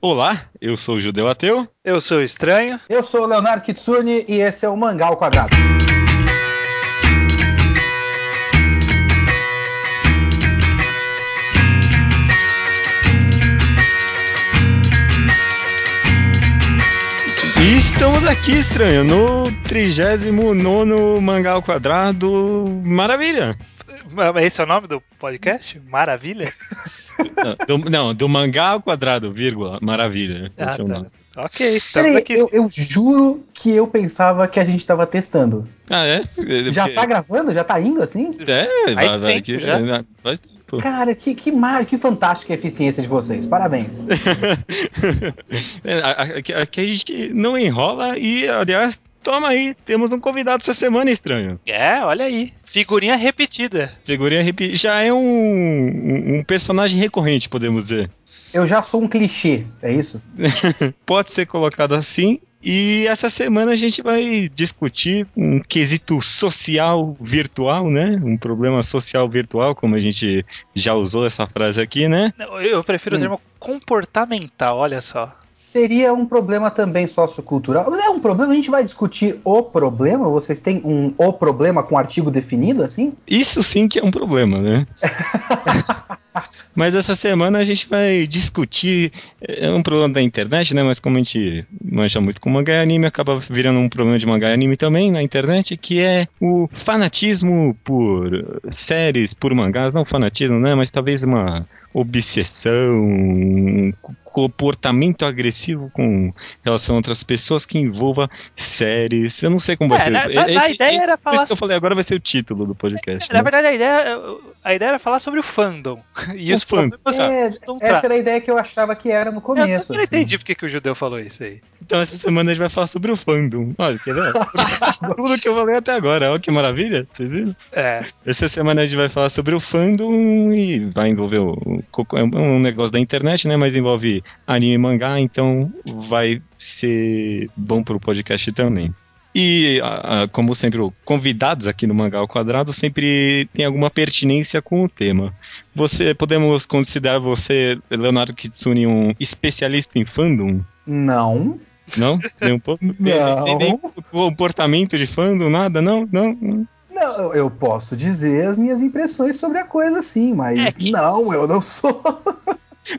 Olá, eu sou o Judeu Ateu. Eu sou o Estranho. Eu sou o Leonardo Kitsune e esse é o Mangal Quadrado. E estamos aqui, estranho, no 39 Mangal Quadrado. Maravilha! Esse é o nome do podcast? Maravilha? Não, do, não, do Mangá ao Quadrado, vírgula, maravilha. Ah, Esse é o tá. nome. Ok, estamos Peraí, aqui. eu, eu juro que eu pensava que a gente tava testando. Ah, é? Já Porque- tá gravando? Já tá indo assim? É, vai, Faz vai, tempo que, já. faz tempo. Cara, que, que, mar... que fantástica a eficiência de vocês. Parabéns. É, Aqui, aqui a gente não enrola e, aliás, toma aí, temos um convidado essa semana, estranho. É, olha aí. Figurinha repetida. Figurinha repi- já é um, um, um personagem recorrente, podemos dizer. Eu já sou um clichê, é isso? Pode ser colocado assim. E essa semana a gente vai discutir um quesito social virtual, né? Um problema social virtual, como a gente já usou essa frase aqui, né? Eu prefiro o Hum. termo comportamental, olha só. Seria um problema também sociocultural. É um problema, a gente vai discutir o problema? Vocês têm um o problema com artigo definido, assim? Isso sim que é um problema, né? Mas essa semana a gente vai discutir. É um problema da internet, né? Mas como a gente mancha muito com mangá e anime, acaba virando um problema de mangá e anime também na internet, que é o fanatismo por séries, por mangás. Não fanatismo, né? Mas talvez uma obsessão, um comportamento agressivo com relação a outras pessoas que envolva séries. Eu não sei como vai É, ser. na- na- a ideia era falar Isso que eu falei agora vai ser o título do podcast. Na né? verdade, a ideia, a ideia era falar sobre o fandom. E O os fandom. É, essa era a ideia que eu achava que era no Eu começo. não assim. entendi porque que o judeu falou isso aí. Então essa semana a gente vai falar sobre o fandom. Olha, quer ver? Tudo que eu falei até agora, olha que maravilha, vocês viram? É. Essa semana a gente vai falar sobre o fandom e vai envolver o, é um negócio da internet, né? Mas envolve anime e mangá, então vai ser bom pro podcast também. E, como sempre, convidados aqui no Mangá ao Quadrado sempre tem alguma pertinência com o tema. Você, podemos considerar você, Leonardo Kitsune, um especialista em fandom? Não. Não? Nem um pouco? Não. Tem nem comportamento de fandom, nada? Não? Não? não. Eu posso dizer as minhas impressões sobre a coisa, sim, mas É que- não, eu não sou.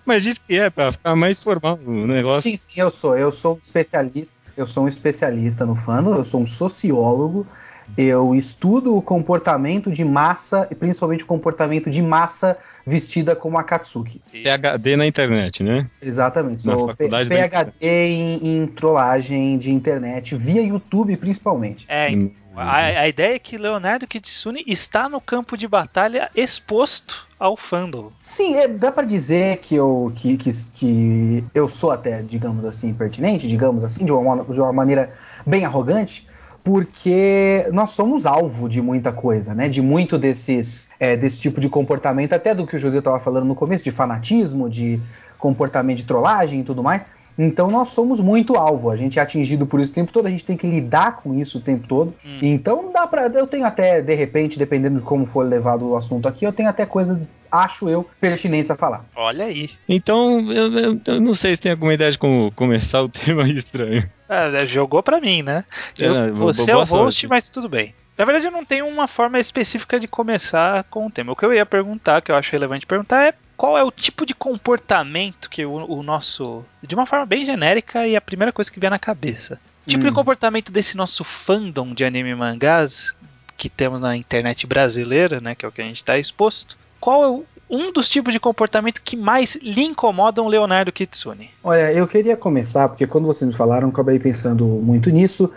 Mas diz que é, pra ficar mais formal o negócio. Sim, sim, eu sou. Eu sou um especialista. Eu sou um especialista no fandom, eu sou um sociólogo. Eu estudo o comportamento de massa, e principalmente o comportamento de massa vestida como Akatsuki. PHD na internet, né? Exatamente. Na Sou PhD em, em trollagem de internet, via YouTube principalmente. É, Hum. a, a ideia é que Leonardo Kitsune está no campo de batalha exposto ao fandom. Sim, é, dá pra dizer que eu, que, que, que eu sou até, digamos assim, pertinente, digamos assim, de uma, de uma maneira bem arrogante, porque nós somos alvo de muita coisa, né? De muito desses, é, desse tipo de comportamento, até do que o Judeu estava falando no começo, de fanatismo, de comportamento de trollagem e tudo mais. Então nós somos muito alvo, a gente é atingido por isso o tempo todo, a gente tem que lidar com isso o tempo todo. Hum. Então dá pra. Eu tenho até, de repente, dependendo de como for levado o assunto aqui, eu tenho até coisas, acho eu, pertinentes a falar. Olha aí. Então, eu, eu- eu não sei se tem alguma ideia de como começar o tema aí estranho. É, jogou pra mim, né? Eu- É, você é o host, sorte. mas tudo bem. Na verdade, eu não tenho uma forma específica de começar com o tema. O que eu ia perguntar, que eu acho relevante perguntar, é qual é o tipo de comportamento que o, o nosso. De uma forma bem genérica e a primeira coisa que vier na cabeça. O tipo Hum. de comportamento desse nosso fandom de anime e mangás que temos na internet brasileira, né? Que é o que a gente está exposto. Qual é o- um dos tipos de comportamento que mais lhe incomodam o Leonardo Kitsune? Olha, eu queria começar, porque quando vocês me falaram, eu acabei pensando muito nisso.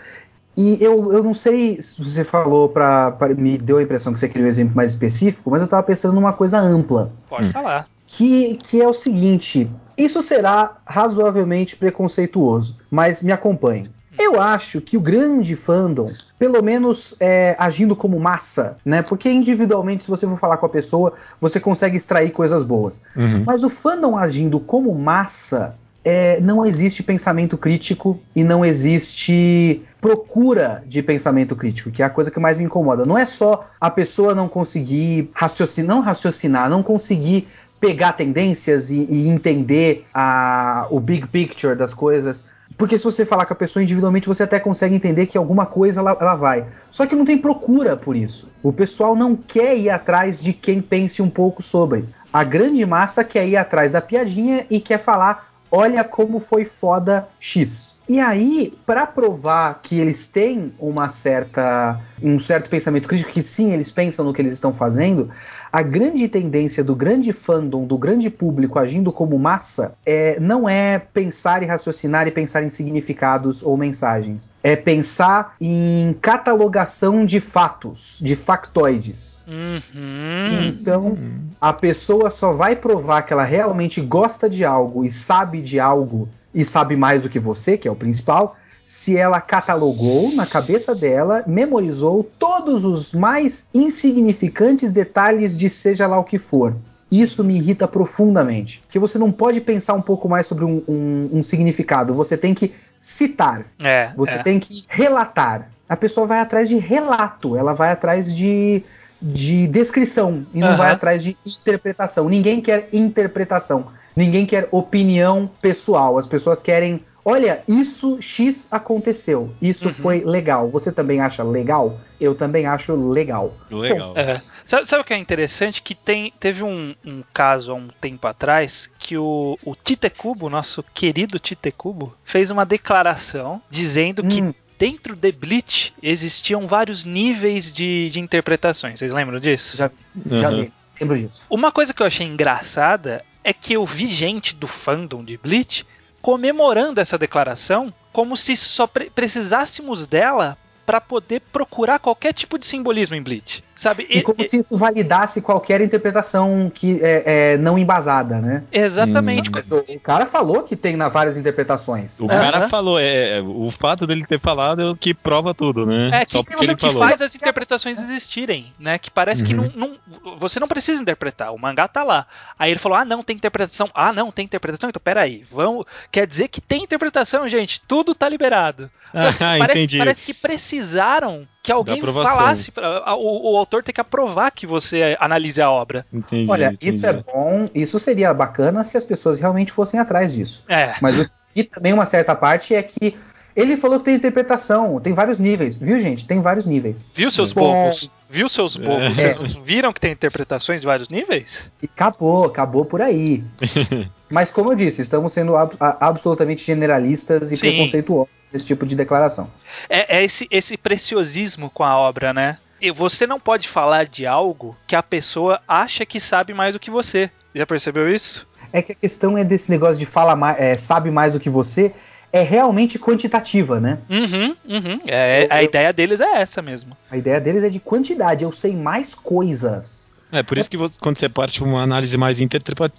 E eu, eu não sei se você falou pra, pra- Me deu a impressão que você queria um exemplo mais específico, mas eu tava pensando numa coisa ampla. Pode Hum. falar. Que, que é o seguinte: isso será razoavelmente preconceituoso, mas me acompanhe. Eu acho que o grande fandom, pelo menos é, agindo como massa, né? Porque individualmente, se você for falar com a pessoa, você consegue extrair coisas boas. Uhum. Mas o fandom agindo como massa, é, não existe pensamento crítico e não existe procura de pensamento crítico, que é a coisa que mais me incomoda. Não é só a pessoa não conseguir raciocinar, não raciocinar, não conseguir pegar tendências e, e entender a, o big picture das coisas. Porque se você falar com a pessoa individualmente, você até consegue entender que alguma coisa ela, ela, vai. Só que não tem procura por isso. O pessoal não quer ir atrás de quem pense um pouco sobre. A grande massa quer ir atrás da piadinha e quer falar: olha como foi foda X. E aí, para provar que eles têm uma certa, um certo pensamento crítico, que sim, eles pensam no que eles estão fazendo, a grande tendência do grande fandom, do grande público agindo como massa, é, não é pensar e raciocinar e pensar em significados ou mensagens. É pensar em catalogação de fatos, de factoides. Uhum. Então, a pessoa só vai provar que ela realmente gosta de algo e sabe de algo e sabe mais do que você, que é o principal, se ela catalogou na cabeça dela, memorizou todos os mais insignificantes detalhes de seja lá o que for. Isso me irrita profundamente. Porque você não pode pensar um pouco mais sobre um, um, um significado. Você tem que citar. É, você é. tem que relatar. A pessoa vai atrás de relato. Ela vai atrás de, de descrição. E não Aham. vai atrás de interpretação. Ninguém quer interpretação. Ninguém quer opinião pessoal. As pessoas querem. Olha, isso X aconteceu. Isso Uhum. foi legal. Você também acha legal? Eu também acho legal. Legal. É. Sabe, sabe o que é interessante? Que tem, teve um, um caso há um tempo atrás que o, o Tite Kubo, nosso querido Tite Kubo, fez uma declaração dizendo que Hum. dentro de Bleach existiam vários níveis de, de interpretações. Vocês lembram disso? Já, já Uhum. vi. Lembro disso. Uma coisa que eu achei engraçada é que eu vi gente do fandom de Bleach comemorando essa declaração como se só pre- precisássemos dela para poder procurar qualquer tipo de simbolismo em Bleach, sabe? E, como se isso validasse qualquer interpretação que é, é não embasada, né? Exatamente. Hum. O, cara falou que tem na várias interpretações. O Aham. cara falou, é, é, o fato dele ter falado é o que prova tudo, né? É, Só que, porque ele que falou. faz as interpretações existirem, né? Que parece que não, Uhum. não- você não precisa interpretar, o mangá tá lá. Aí ele falou, ah, não, tem interpretação. Ah, não, tem interpretação. Então, peraí, vamos... Quer dizer que tem interpretação, gente. Tudo tá liberado. Ah, parece, entendi. parece que precisaram que alguém falasse. pra- o, o autor tem que aprovar que você analise a obra. Entendi, Olha, entendi. isso é bom, isso seria bacana se as pessoas realmente fossem atrás disso. É. Mas o que também uma certa parte é que ele falou que tem interpretação, tem vários níveis, viu, gente? Tem vários níveis. Viu seus Bom. bobos? Viu seus bobos? É. Vocês viram que tem interpretações de vários níveis? E acabou, acabou por aí. Mas como eu disse, estamos sendo ab- absolutamente generalistas e Sim. preconceituosos nesse tipo de declaração. É, é esse, esse preciosismo com a obra, né? E você não pode falar de algo que a pessoa acha que sabe mais do que você. Já percebeu isso? É que a questão é desse negócio de fala mais, é, sabe mais do que você, é realmente quantitativa, né? Uhum, uhum. É, Eu- a eu- ideia deles é essa mesmo. A ideia deles é de quantidade, eu sei mais coisas. É por isso que você- quando você parte para uma análise mais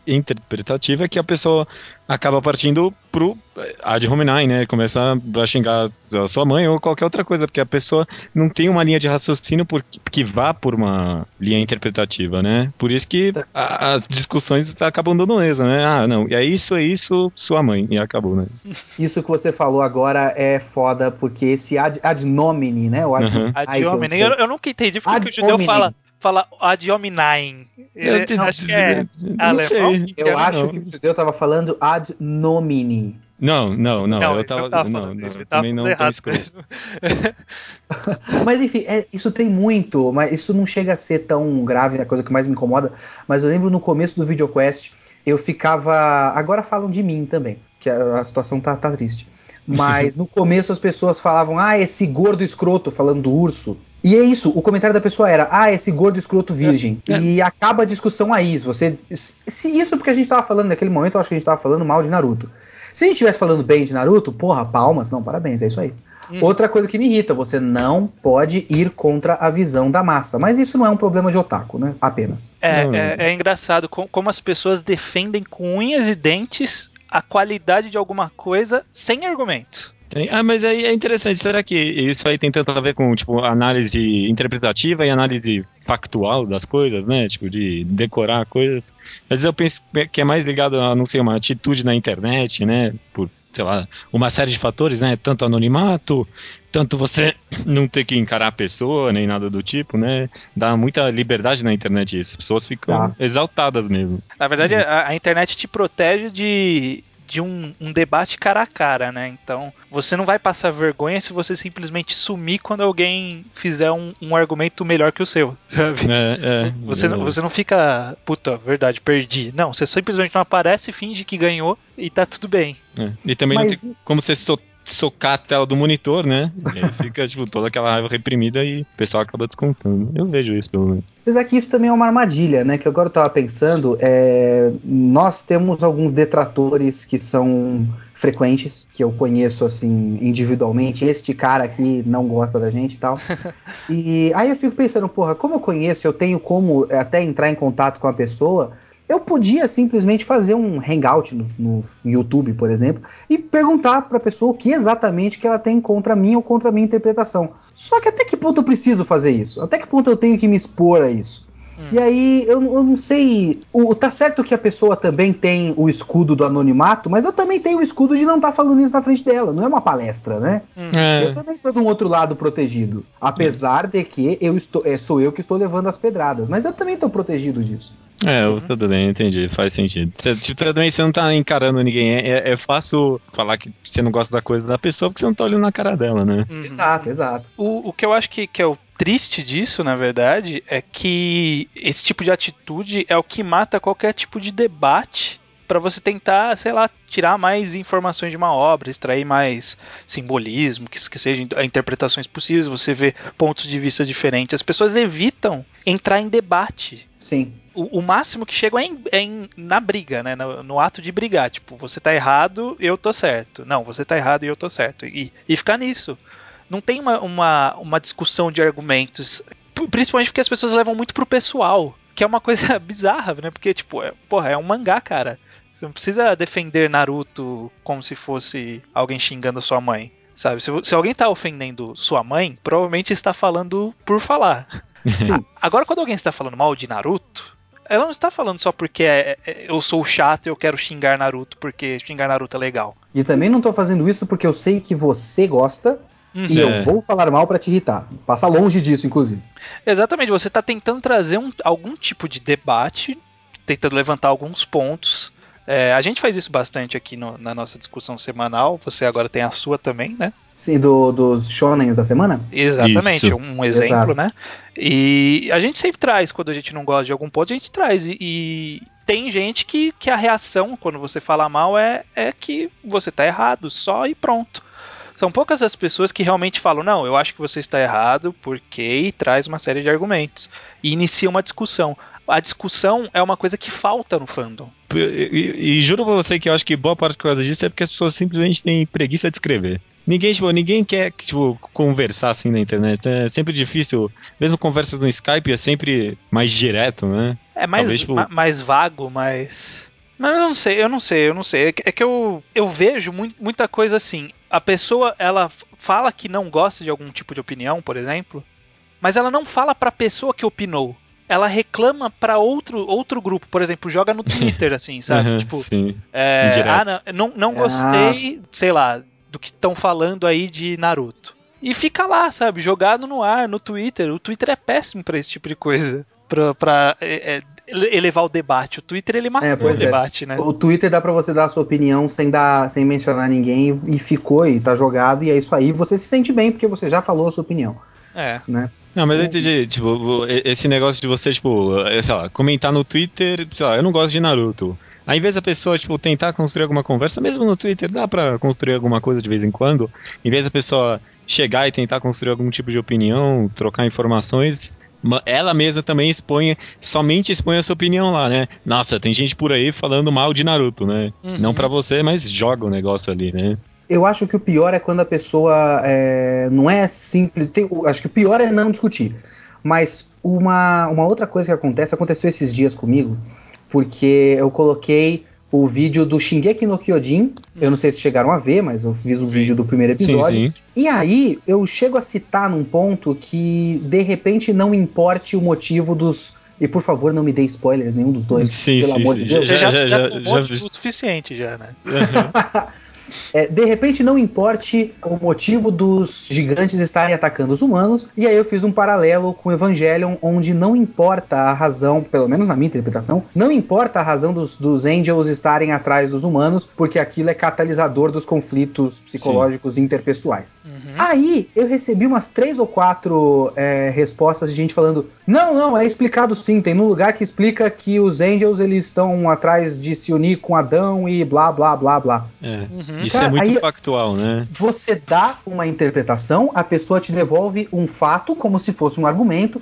interpretativa é que a pessoa acaba partindo pro eh, ad hominem, né? Começar a xingar a sua mãe ou qualquer outra coisa, porque a pessoa não tem uma linha de raciocínio por, que vá por uma linha interpretativa, né? Por isso que a- as discussões acabam dando mesa, né? Ah, não, é isso, é isso, sua mãe, e acabou, né? Isso que você falou agora é foda, porque esse ad, ad nomine, né? O ad, Uhum. Ad hominem. Eu, eu nunca entendi porque Ad que o judeu hominem. fala, fala ad hominem. Eu Ele- te- acho que é não alemão. Eu acho não. que o judeu tava falando ad nomine. Não, não, não, eu ele tava, tava não, falando não, isso, também não errado mesmo. Mas enfim, é, isso tem muito, mas isso não chega a ser tão grave, é a coisa que mais me incomoda. Mas eu lembro no começo do VideoQuest, eu ficava. Agora falam de mim também, que a, a situação tá, tá triste. Mas no começo as pessoas falavam, ah, esse gordo escroto, falando do urso. E é isso, o comentário da pessoa era, ah, esse gordo escroto virgem. É. E acaba a discussão aí. Se Você, se isso porque a gente tava falando naquele momento, eu acho que a gente tava falando mal de Naruto. Se a gente estivesse falando bem de Naruto, porra, palmas, não, parabéns, é isso aí. Hum. Outra coisa que me irrita, você não pode ir contra a visão da massa. Mas isso não é um problema de otaku, né? Apenas. É, Hum. é, é engraçado com- como as pessoas defendem com unhas e dentes a qualidade de alguma coisa sem argumento. Ah, mas aí é interessante. Será que isso aí tem tanto a ver com, tipo, análise interpretativa e análise factual das coisas, né? Tipo, de decorar coisas. Às vezes eu penso que é mais ligado a, não sei, uma atitude na internet, né? Por sei lá, uma série de fatores, né? Tanto anonimato, tanto você não ter que encarar a pessoa, nem nada do tipo, né? Dá muita liberdade na internet. As pessoas ficam Tá. exaltadas mesmo. Na verdade, a, a internet te protege de, de um, um debate cara a cara, né? Então, você não vai passar vergonha se você simplesmente sumir quando alguém fizer um, um argumento melhor que o seu, sabe? É, é, Você, não- você não fica, puta, verdade, perdi. Não, você simplesmente não aparece, finge que ganhou e tá tudo bem. É. E também Mas não tem isso- como você so- socar a tela do monitor, né? E aí fica, tipo, toda aquela raiva reprimida e o pessoal acaba descontando. Eu vejo isso, pelo menos. Apesar que isso também é uma armadilha, né? Que agora eu tava pensando, é, nós temos alguns detratores que são frequentes, que eu conheço assim individualmente. Este cara aqui não gosta da gente e tal. e aí eu fico pensando, porra, como eu conheço, eu tenho como até entrar em contato com a pessoa. Eu podia simplesmente fazer um hangout no, no YouTube, por exemplo, e perguntar pra pessoa o que exatamente que ela tem contra mim ou contra a minha interpretação. Só que até que ponto eu preciso fazer isso? Até que ponto eu tenho que me expor a isso? E aí, eu, eu não sei. O, tá certo que a pessoa também tem o escudo do anonimato, mas eu também tenho o escudo de não estar falando isso na frente dela. Não é uma palestra, né? É. Eu também tô de um outro lado protegido. Apesar de que eu estou, é, sou eu que estou levando as pedradas. Mas eu também tô protegido disso. É, eu- tudo bem, entendi, faz sentido. Você, tipo, também você não tá encarando ninguém. É, é- é fácil falar que você não gosta da coisa da pessoa porque você não tá olhando na cara dela, né? Uhum. Exato, exato. O, o que eu acho que, que é o triste disso, na verdade, é que esse tipo de atitude é o que mata qualquer tipo de debate pra você tentar, sei lá, tirar mais informações de uma obra, extrair mais simbolismo, que, que sejam interpretações possíveis, você vê pontos de vista diferentes. As pessoas evitam entrar em debate. Sim. O, o máximo que chegam é, em- é em- na briga, né? No, no ato de brigar. Tipo, você tá errado, eu tô certo. Não, você tá errado e eu tô certo. E, e ficar nisso. Não tem uma, uma, uma discussão de argumentos. Principalmente porque as pessoas levam muito pro pessoal. Que é uma coisa bizarra, né? Porque, tipo, é, porra, é um mangá, cara. Você não precisa defender Naruto como se fosse alguém xingando sua mãe. Sabe? Se, se alguém tá ofendendo sua mãe, provavelmente está falando por falar. Sim. Agora, quando alguém está falando mal de Naruto, ela não está falando só porque é- é- eu sou chato e eu quero xingar Naruto porque xingar Naruto é legal. E também não tô fazendo isso porque eu sei que você gosta e É. eu vou falar mal pra te irritar. Passa longe disso, inclusive. Exatamente, você está tentando trazer um- algum tipo de debate, tentando levantar alguns pontos. É, a gente faz isso bastante aqui no- na nossa discussão semanal. Você agora tem a sua também, né? Sim, do, dos shonens da semana? Exatamente, Isso. um exemplo, Exato. né? E a gente sempre traz, quando a gente não gosta de algum ponto, a gente traz. E, e tem gente que, que a reação, quando você fala mal, é, é que você tá errado, só e pronto. São poucas as pessoas que realmente falam, não, eu acho que você está errado, porque e traz uma série de argumentos. E inicia uma discussão. A discussão é uma coisa que falta no fandom. E, e- e juro pra você que eu acho que boa parte causa disso é porque as pessoas simplesmente têm preguiça de escrever. Ninguém, tipo, ninguém quer, tipo, conversar assim na internet. É sempre difícil. Mesmo conversas no Skype é sempre mais direto, né? É mais, Talvez, tipo- ma- mais vago, mais. Mas eu não sei, eu não sei, eu não sei. É que, eu, eu vejo mui- muita coisa assim. A pessoa, ela fala que não gosta de algum tipo de opinião, por exemplo, mas ela não fala pra pessoa que opinou. Ela reclama pra outro, outro grupo, por exemplo, joga no Twitter, assim, sabe? Aham, tipo, sim. é, ah, não, não, não Ah. gostei, sei lá, do que estão falando aí de Naruto. E fica lá, sabe, jogado no ar, no Twitter. O Twitter é péssimo pra esse tipo de coisa. Pra, é, é, elevar o debate. O Twitter ele matou É, o é. debate, né? O Twitter dá pra você dar a sua opinião sem dar, sem mencionar ninguém e ficou e tá jogado e é isso aí. Você se sente bem porque você já falou a sua opinião, É. né? Não, mas eu entendi, tipo, esse negócio de você, tipo, eh, sei lá, comentar no Twitter, sei lá, eu não gosto de Naruto. Aí, Ao invés da pessoa, tipo, tentar construir alguma conversa, mesmo no Twitter, dá pra construir alguma coisa de vez em quando. Em vez da pessoa chegar e tentar construir algum tipo de opinião, trocar informações, ma- ela mesma também expõe, somente expõe a sua opinião lá, né? Nossa, tem gente por aí falando mal de Naruto, né? Uhum. Não pra você, mas joga o negócio ali, né? Eu acho que o pior é quando a pessoa é, não é simples. tem- acho que o pior é não discutir. Mas uma, uma outra coisa que acontece, aconteceu esses dias comigo, porque eu coloquei o vídeo do Shingeki no Kyojin. Eu não sei se chegaram a ver, mas eu fiz o vídeo do primeiro episódio. Sim, sim. E aí eu chego a citar num ponto que de repente não importe o motivo dos. E por favor, não me dê spoilers nenhum dos dois. Sim, pelo sim, amor sim. de Deus. Já, já- já, já- já- o suficiente já, né? é, de repente não importe o motivo dos gigantes estarem atacando os humanos, e aí eu fiz um paralelo com Evangelion, onde não importa a razão, pelo menos na minha interpretação, não importa a razão dos, dos Angels estarem atrás dos humanos, porque aquilo é catalisador dos conflitos psicológicos Sim. interpessoais. Uhum. Aí eu recebi umas três ou quatro é, respostas de gente falando: não, não, é explicado sim, tem um lugar que explica que os Angels eles estão atrás de se unir com Adão e blá blá blá blá. É. Uhum. Isso Cara, é muito factual, né? Você dá uma interpretação, a pessoa te devolve um fato como se fosse um argumento,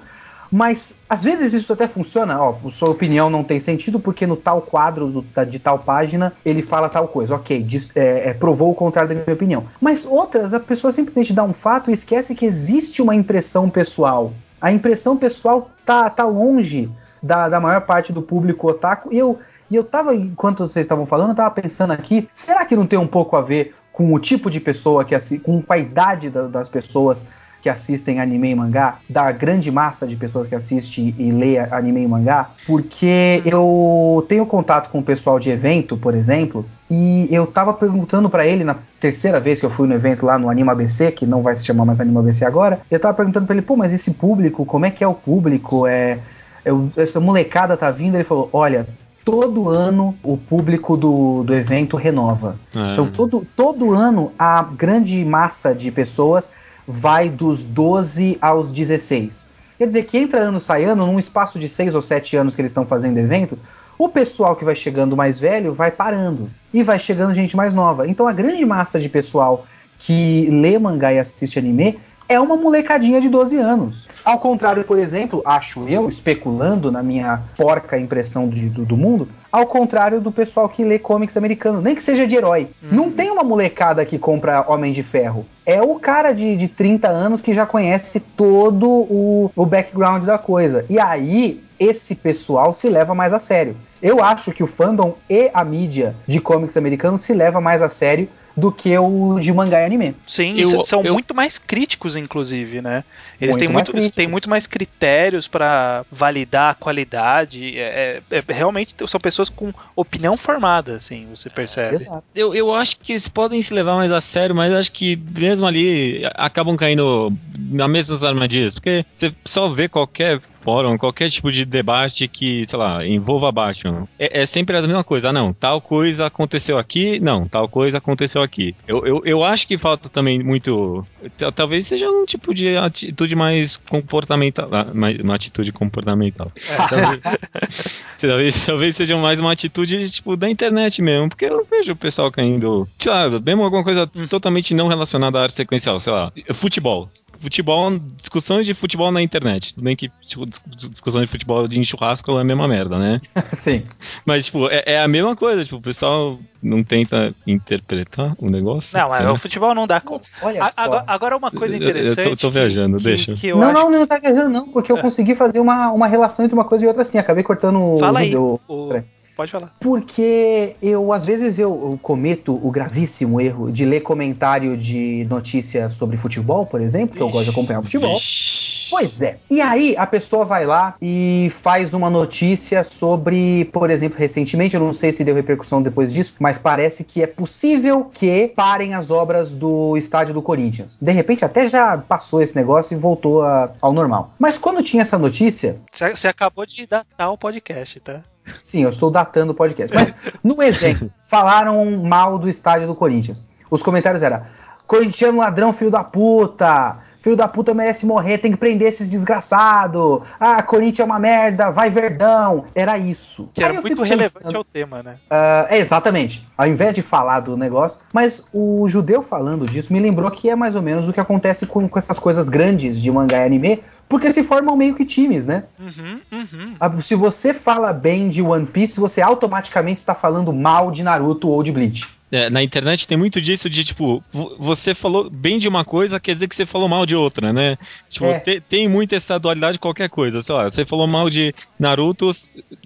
mas às vezes isso até funciona, ó, sua opinião não tem sentido porque no tal quadro do, de tal página ele fala tal coisa. Ok, diz, é, é, provou o contrário da minha opinião. Mas outras, a pessoa simplesmente dá um fato e esquece que existe uma impressão pessoal. A impressão pessoal tá, tá longe da, da maior parte do público otaku. E eu, e eu tava, enquanto vocês estavam falando, eu tava pensando aqui, será que não tem um pouco a ver com o tipo de pessoa que assim, com a idade da, das pessoas que assistem anime e mangá, da grande massa de pessoas que assiste e lê anime e mangá, porque eu tenho contato com o pessoal de evento, por exemplo, e eu tava perguntando para ele na terceira vez que eu fui no evento lá no Anima ABC, que não vai se chamar mais Anima ABC agora, eu tava perguntando para ele, pô, mas esse público, como é que é o público? É, eu, essa molecada tá vindo, ele falou, olha, todo ano o público do, do evento renova. É. Então, todo, todo ano a grande massa de pessoas vai dos 12 aos 16. Quer dizer que entra ano, sai ano, num espaço de 6 ou 7 anos que eles estão fazendo evento, o pessoal que vai chegando mais velho vai parando. E vai chegando gente mais nova. Então a grande massa de pessoal que lê mangá e assiste anime é uma molecadinha de 12 anos. Ao contrário, por exemplo, acho eu, especulando na minha porca impressão de, do, do, mundo, ao contrário do pessoal que lê comics americano, nem que seja de herói. Hum. Não tem uma molecada que compra Homem de Ferro. É o cara de, de 30 anos que já conhece todo o, o background da coisa. E aí, esse pessoal se leva mais a sério. Eu acho que o fandom e a mídia de comics americanos se leva mais a sério do que o de mangá e anime. Sim, eu, são eu... muito mais críticos, inclusive, né? Eles muito têm, muito, eles têm muito mais critérios para validar a qualidade. É, é, é, realmente são pessoas com opinião formada, assim, você percebe. Exato. Eu, eu acho que eles podem se levar mais a sério, mas acho que mesmo ali acabam caindo na mesmas armadilhas, porque você só vê qualquer fórum, qualquer tipo de debate que, sei lá, envolva Batman, é, é, sempre a mesma coisa. Ah, não, tal coisa aconteceu aqui, não, tal coisa aconteceu aqui. Eu, eu, eu acho que falta também muito. Talvez seja um tipo de atitude mais comportamental. Ah, uma atitude comportamental. É, talvez, talvez, talvez, seja mais uma atitude tipo da internet mesmo, porque eu vejo o pessoal caindo. Sei lá, mesmo alguma coisa totalmente não relacionada à arte sequencial, sei lá, futebol futebol, discussões de futebol na internet. Tudo bem que tipo, discussão de futebol de churrasco é a mesma merda, né? Sim. Mas, tipo, é, é, a mesma coisa. Tipo, o pessoal não tenta interpretar o negócio. Não, mas o futebol não dá conta. Olha só. Agora, agora, uma coisa interessante. Eu, eu tô, tô viajando, que, deixa. Que não, não, não tá viajando, não, porque eu é. consegui fazer uma, uma relação entre uma coisa e outra assim. Acabei cortando Fala o, aí, o, o, Pode falar. Porque eu, às vezes, eu, eu, cometo o gravíssimo erro de ler comentário de notícia sobre futebol, por exemplo, que eu gosto de acompanhar o futebol. Pois é. E aí a pessoa vai lá e faz uma notícia sobre, por exemplo, recentemente, eu não sei se deu repercussão depois disso, mas parece que é possível que parem as obras do estádio do Corinthians. De repente até já passou esse negócio e voltou a, ao normal. Mas quando tinha essa notícia. Você acabou de datar o podcast, tá? Sim, eu estou datando o podcast. Mas, no exemplo, falaram mal do estádio do Corinthians. Os comentários eram: Corintiano ladrão, filho da puta! Filho da puta merece morrer, tem que prender esses desgraçados. Ah, Corinthians é uma merda, vai Verdão. Era isso. Que era muito relevante pensando, ao tema, né? Uh, é, exatamente. Ao invés de falar do negócio. Mas o judeu falando disso me lembrou que é mais ou menos o que acontece com, com essas coisas grandes de mangá e anime, porque se formam meio que times, né? Uhum, uhum. Ah, se você fala bem de One Piece, você automaticamente está falando mal de Naruto ou de Bleach. É, na internet tem muito disso de, tipo, você falou bem de uma coisa, quer dizer que você falou mal de outra, né? Tipo, é. te, tem muito essa dualidade de qualquer coisa. Sei lá, você falou mal de Naruto,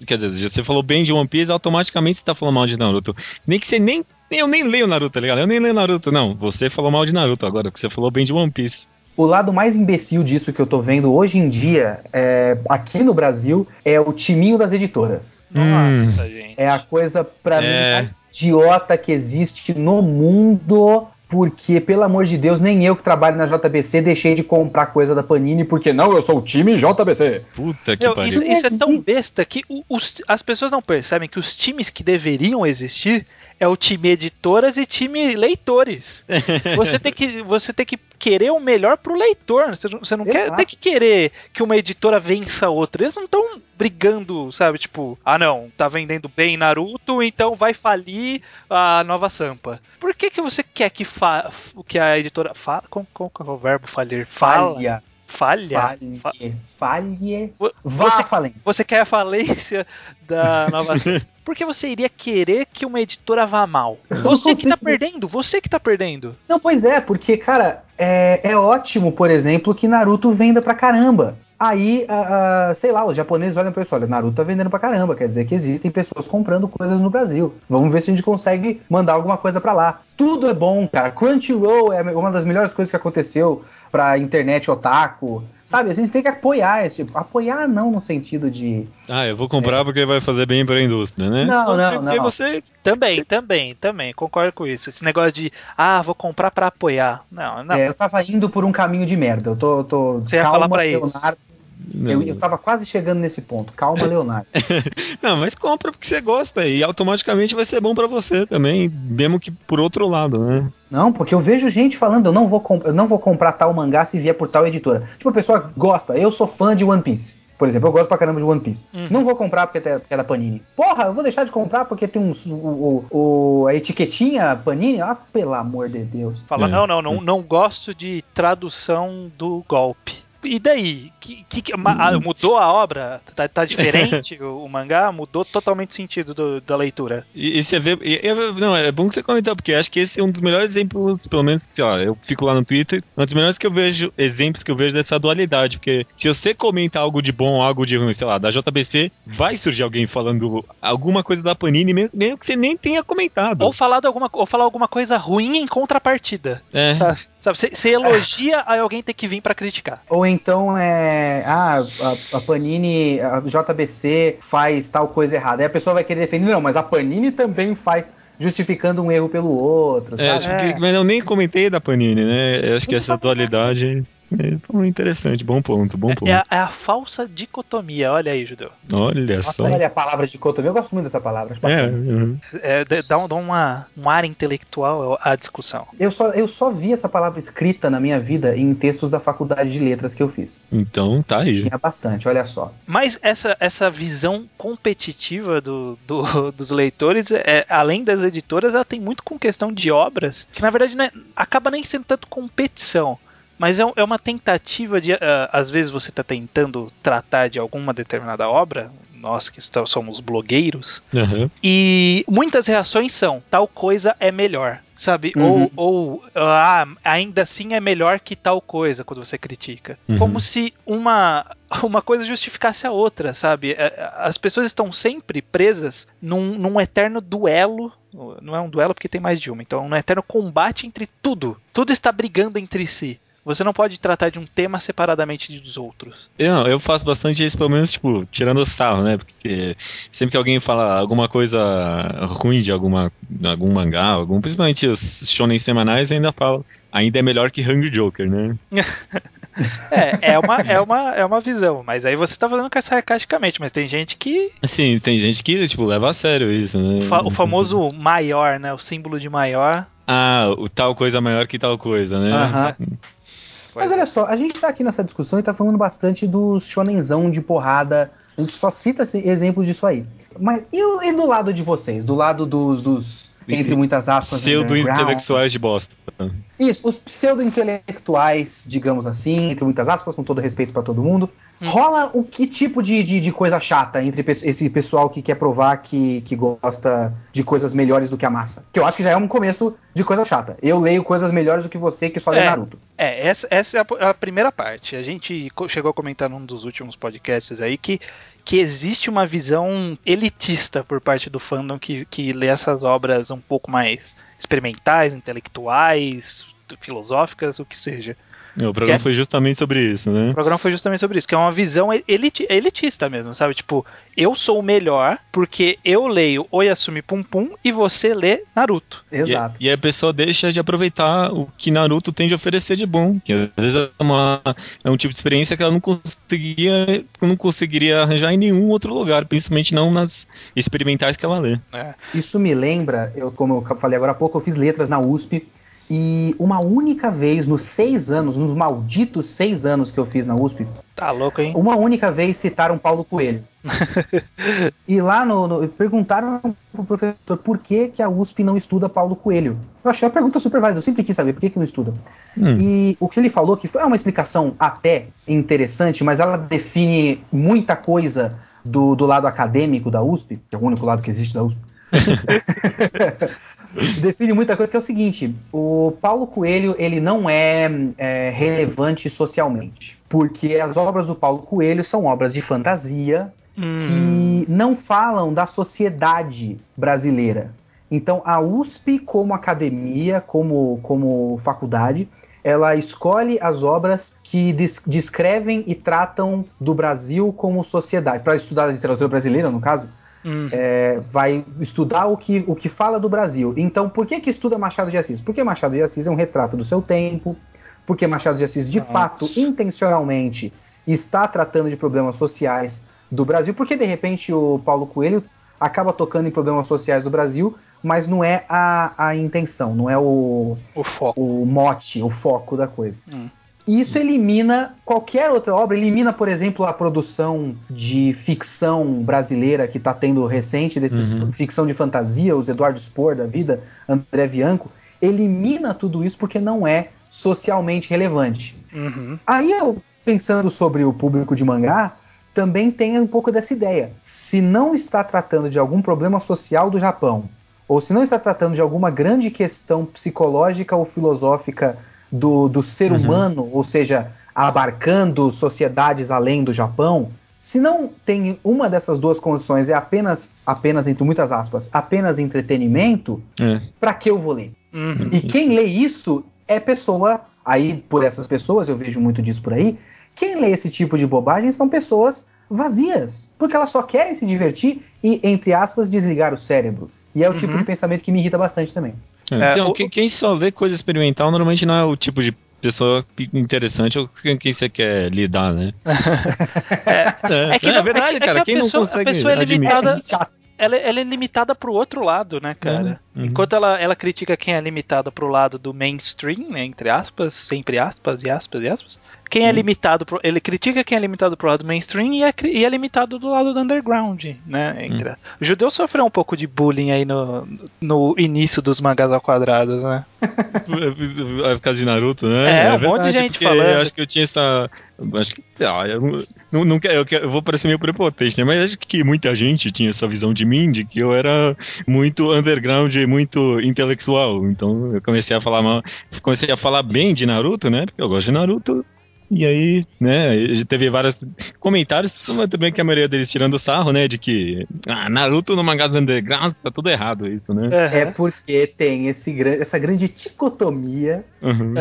quer dizer, você falou bem de One Piece, automaticamente você tá falando mal de Naruto. Nem que você nem. Eu nem leio Naruto, tá ligado? Eu nem leio Naruto, não. Você falou mal de Naruto agora, porque você falou bem de One Piece. O lado mais imbecil disso que eu tô vendo hoje em dia, é, aqui no Brasil, é o timinho das editoras. Nossa, hum. gente. É a coisa, pra é... mim, mais idiota que existe no mundo porque, pelo amor de Deus, nem eu que trabalho na JBC deixei de comprar coisa da Panini, porque não, eu sou o time JBC. Puta que pariu. Isso, isso, é tão besta que os, as pessoas não percebem que os times que deveriam existir é o time editoras e time leitores. você tem que, você tem que querer o melhor pro leitor. Você, você não quer tem que querer que uma editora vença a outra. Eles não estão brigando, sabe? Tipo, ah não, tá vendendo bem Naruto, então vai falir a nova Sampa. Por que que você quer que, fa que a editora fala? Como, como é o verbo falir? Fala. Falha. Falha? Falhe. Falhe. Vá você, falência. Você quer a falência da nova Por que você iria querer que uma editora vá mal? Você que tá perdendo, você que tá perdendo. Não, pois é, porque, cara, é, é ótimo, por exemplo, que Naruto venda pra caramba. Aí, sei lá, os japoneses olham para isso, olha, Naruto tá vendendo pra caramba, quer dizer que existem pessoas comprando coisas no Brasil. Vamos ver se a gente consegue mandar alguma coisa para lá. Tudo é bom, cara. Crunchyroll é uma das melhores coisas que aconteceu pra internet otaku. Sabe, a gente tem que apoiar esse tipo. Apoiar não no sentido de. Ah, eu vou comprar é. porque vai fazer bem pra indústria, né? Não, não, não. você. Também, também, também, concordo com isso. Esse negócio de, ah, vou comprar pra apoiar. Não, não. É, eu tava indo por um caminho de merda. Eu tô. tô você calma, ia falar pra Leonardo. Isso. Eu, eu tava quase chegando nesse ponto. Calma, Leonardo. não, mas compra porque você gosta e automaticamente vai ser bom para você também, mesmo que por outro lado, né? Não, porque eu vejo gente falando, eu não vou, eu não vou comprar tal mangá se vier por tal editora. Tipo, a pessoa gosta, eu sou fã de One Piece. Por exemplo, eu gosto pra caramba de One Piece. Uhum. Não vou comprar porque é da Panini. Porra, eu vou deixar de comprar porque tem uns, o, o, a etiquetinha Panini? Ah, pelo amor de Deus. Fala, é. não, não, não, não gosto de tradução do golpe e daí? Que, que, ah, mudou a obra? Tá, tá diferente o, o, mangá? Mudou totalmente o sentido do, da leitura. E, e você vê. E, não, é bom que você comentou, porque acho que esse é um dos melhores exemplos, pelo menos, assim, ó, eu fico lá no Twitter, um dos melhores que eu vejo, exemplos que eu vejo dessa dualidade. Porque se você comenta algo de bom, algo de ruim, sei lá, da JBC, vai surgir alguém falando alguma coisa da Panini, mesmo que você nem tenha comentado. Ou falar, alguma, ou falar alguma coisa ruim em contrapartida. É. Sabe? Sabe, você elogia, aí alguém tem que vir para criticar. Ou então é. Ah, a, a, Panini, a JBC faz tal coisa errada. Aí a pessoa vai querer defender, não, mas a Panini também faz justificando um erro pelo outro, é, sabe? É, mas eu nem comentei da Panini, né? Eu acho que essa dualidade é interessante, bom ponto, bom ponto. É, a, é a falsa dicotomia, olha aí, Judeu. Olha só. Olha a palavra dicotomia, eu gosto muito dessa palavra. É, uhum. é, dá, um, dá uma, um ar intelectual à discussão. Eu só, eu só vi essa palavra escrita na minha vida em textos da faculdade de letras que eu fiz. Então, tá aí. Tinha bastante, olha só. Mas essa, essa visão competitiva do, do dos leitores, é, além das editoras, ela tem muito com questão de obras, que na verdade né, acaba nem sendo tanto competição mas é, é uma tentativa de. Uh, às vezes você está tentando tratar de alguma determinada obra, nós que estamos, somos blogueiros, uhum. e muitas reações são: tal coisa é melhor. Sabe? Uhum. Ou, ou ah, ainda assim é melhor que tal coisa quando você critica. Uhum. Como se uma, uma coisa justificasse a outra, sabe? É, as pessoas estão sempre presas num, num eterno duelo não é um duelo porque tem mais de uma, então é um eterno combate entre tudo. Tudo está brigando entre si. Você não pode tratar de um tema separadamente dos outros. Eu, eu faço bastante isso, pelo menos, tipo, tirando o sarro, né? Porque sempre que alguém fala alguma coisa ruim de alguma, algum mangá, algum, principalmente os shonen semanais, ainda falo. Ainda é melhor que Hungry Joker, né? é, é uma, é, uma, é uma visão, mas aí você tá falando com sarcasticamente, mas tem gente que. Sim, tem gente que, tipo, leva a sério isso, né? O, famoso maior, né? O símbolo de maior. Ah, o tal coisa maior que tal coisa, né? Aham. Mas olha só, a gente tá aqui nessa discussão e tá falando bastante dos shonenzão de porrada. A gente só cita exemplos disso aí. Mas e, e do lado de vocês? Do lado dos, dos entre muitas aspas. Pseudo-intelectuais de bosta. Isso, os pseudo-intelectuais, digamos assim, entre muitas aspas, com todo respeito para todo mundo. Hum. Rola o que tipo de, de, de, coisa chata entre esse pessoal que quer provar que, que gosta de coisas melhores do que a massa? Que eu acho que já é um começo de coisa chata. Eu leio coisas melhores do que você que só lê é, Naruto. É, essa, essa é a, a primeira parte. A gente chegou a comentar num dos últimos podcasts aí que que existe uma visão elitista por parte do fandom que, que lê essas obras um pouco mais experimentais, intelectuais, filosóficas, o que seja. É, o programa é... foi justamente sobre isso, né? O programa foi justamente sobre isso, que é uma visão eliti elitista mesmo, sabe? Tipo, eu sou o melhor porque eu leio Oyasumi Pum Pum e você lê Naruto. Exato. E, e a pessoa deixa de aproveitar o que Naruto tem de oferecer de bom, que às vezes é, uma, é um tipo de experiência que ela não conseguiria, não conseguiria arranjar em nenhum outro lugar, principalmente não nas experimentais que ela lê. É. Isso me lembra, eu, como eu falei agora há pouco, eu fiz letras na USP e uma única vez, nos seis anos, nos malditos seis anos que eu fiz na USP. Tá louco, hein? Uma única vez citaram Paulo Coelho. e lá no, no, perguntaram pro professor por que, que a USP não estuda Paulo Coelho. Eu achei a pergunta super válida, eu sempre quis saber por que, que não estuda. Hum. E o que ele falou, que foi uma explicação até interessante, mas ela define muita coisa do, do lado acadêmico da USP, que é o único lado que existe da USP. define muita coisa que é o seguinte: o Paulo Coelho ele não é, é, relevante socialmente, porque as obras do Paulo Coelho são obras de fantasia hum. que não falam da sociedade brasileira. Então a USP como academia, como, como faculdade, ela escolhe as obras que descrevem e tratam do Brasil como sociedade. Para estudar a literatura brasileira, no caso, Uhum. É, vai estudar o que, o que fala do Brasil. Então, por que, que estuda Machado de Assis? Porque Machado de Assis é um retrato do seu tempo, porque Machado de Assis, de Nossa. fato, intencionalmente, está tratando de problemas sociais do Brasil, porque de repente o Paulo Coelho acaba tocando em problemas sociais do Brasil, mas não é a, a intenção, não é o, o, foco. o mote, o foco da coisa. Hum. E isso elimina qualquer outra obra, elimina, por exemplo, a produção de ficção brasileira que está tendo recente, desses uhum. ficção de fantasia, os Eduardo Spor da vida, André Bianco, elimina tudo isso porque não é socialmente relevante. Uhum. Aí eu, pensando sobre o público de mangá, também tem um pouco dessa ideia. Se não está tratando de algum problema social do Japão, ou se não está tratando de alguma grande questão psicológica ou filosófica do, do ser uhum. humano, ou seja, abarcando sociedades além do Japão, se não tem uma dessas duas condições, é apenas, apenas entre muitas aspas, apenas entretenimento, é. para que eu vou ler? Uhum. E quem lê isso é pessoa, aí por essas pessoas, eu vejo muito disso por aí, quem lê esse tipo de bobagem são pessoas vazias, porque elas só querem se divertir e, entre aspas, desligar o cérebro. E é o tipo uhum. de pensamento que me irrita bastante também. É, então, o... quem só lê coisa experimental normalmente não é o tipo de pessoa interessante ou com quem você quer lidar, né? é, é, que, é verdade, é cara. quem pessoa, não consegue a pessoa é limitada, ela, ela, é limitada pro outro lado, né, cara? Uhum. Enquanto ela, ela critica quem é limitada pro lado do mainstream, né, entre aspas, sempre aspas e aspas e aspas, quem é limitado pro, ele critica quem é limitado pro lado mainstream e é, e é limitado do lado do underground, né? Hum. O judeu sofreu um pouco de bullying aí no, no início dos mangás ao quadrados, né? Por causa de Naruto, né? É, é um verdade, monte de gente falando. Eu acho que eu tinha essa. Acho que. Ah, eu, não, não, eu, eu vou parecer meio prepotente, né? Mas acho que muita gente tinha essa visão de mim, de que eu era muito underground e muito intelectual. Então eu comecei a falar mal. Comecei a falar bem de Naruto, né? Porque eu gosto de Naruto. E aí, né, teve vários comentários, também que a maioria deles tirando sarro, né, de que ah, Naruto no mangá do underground tá tudo errado isso, né? É porque tem esse, essa grande dicotomia uhum.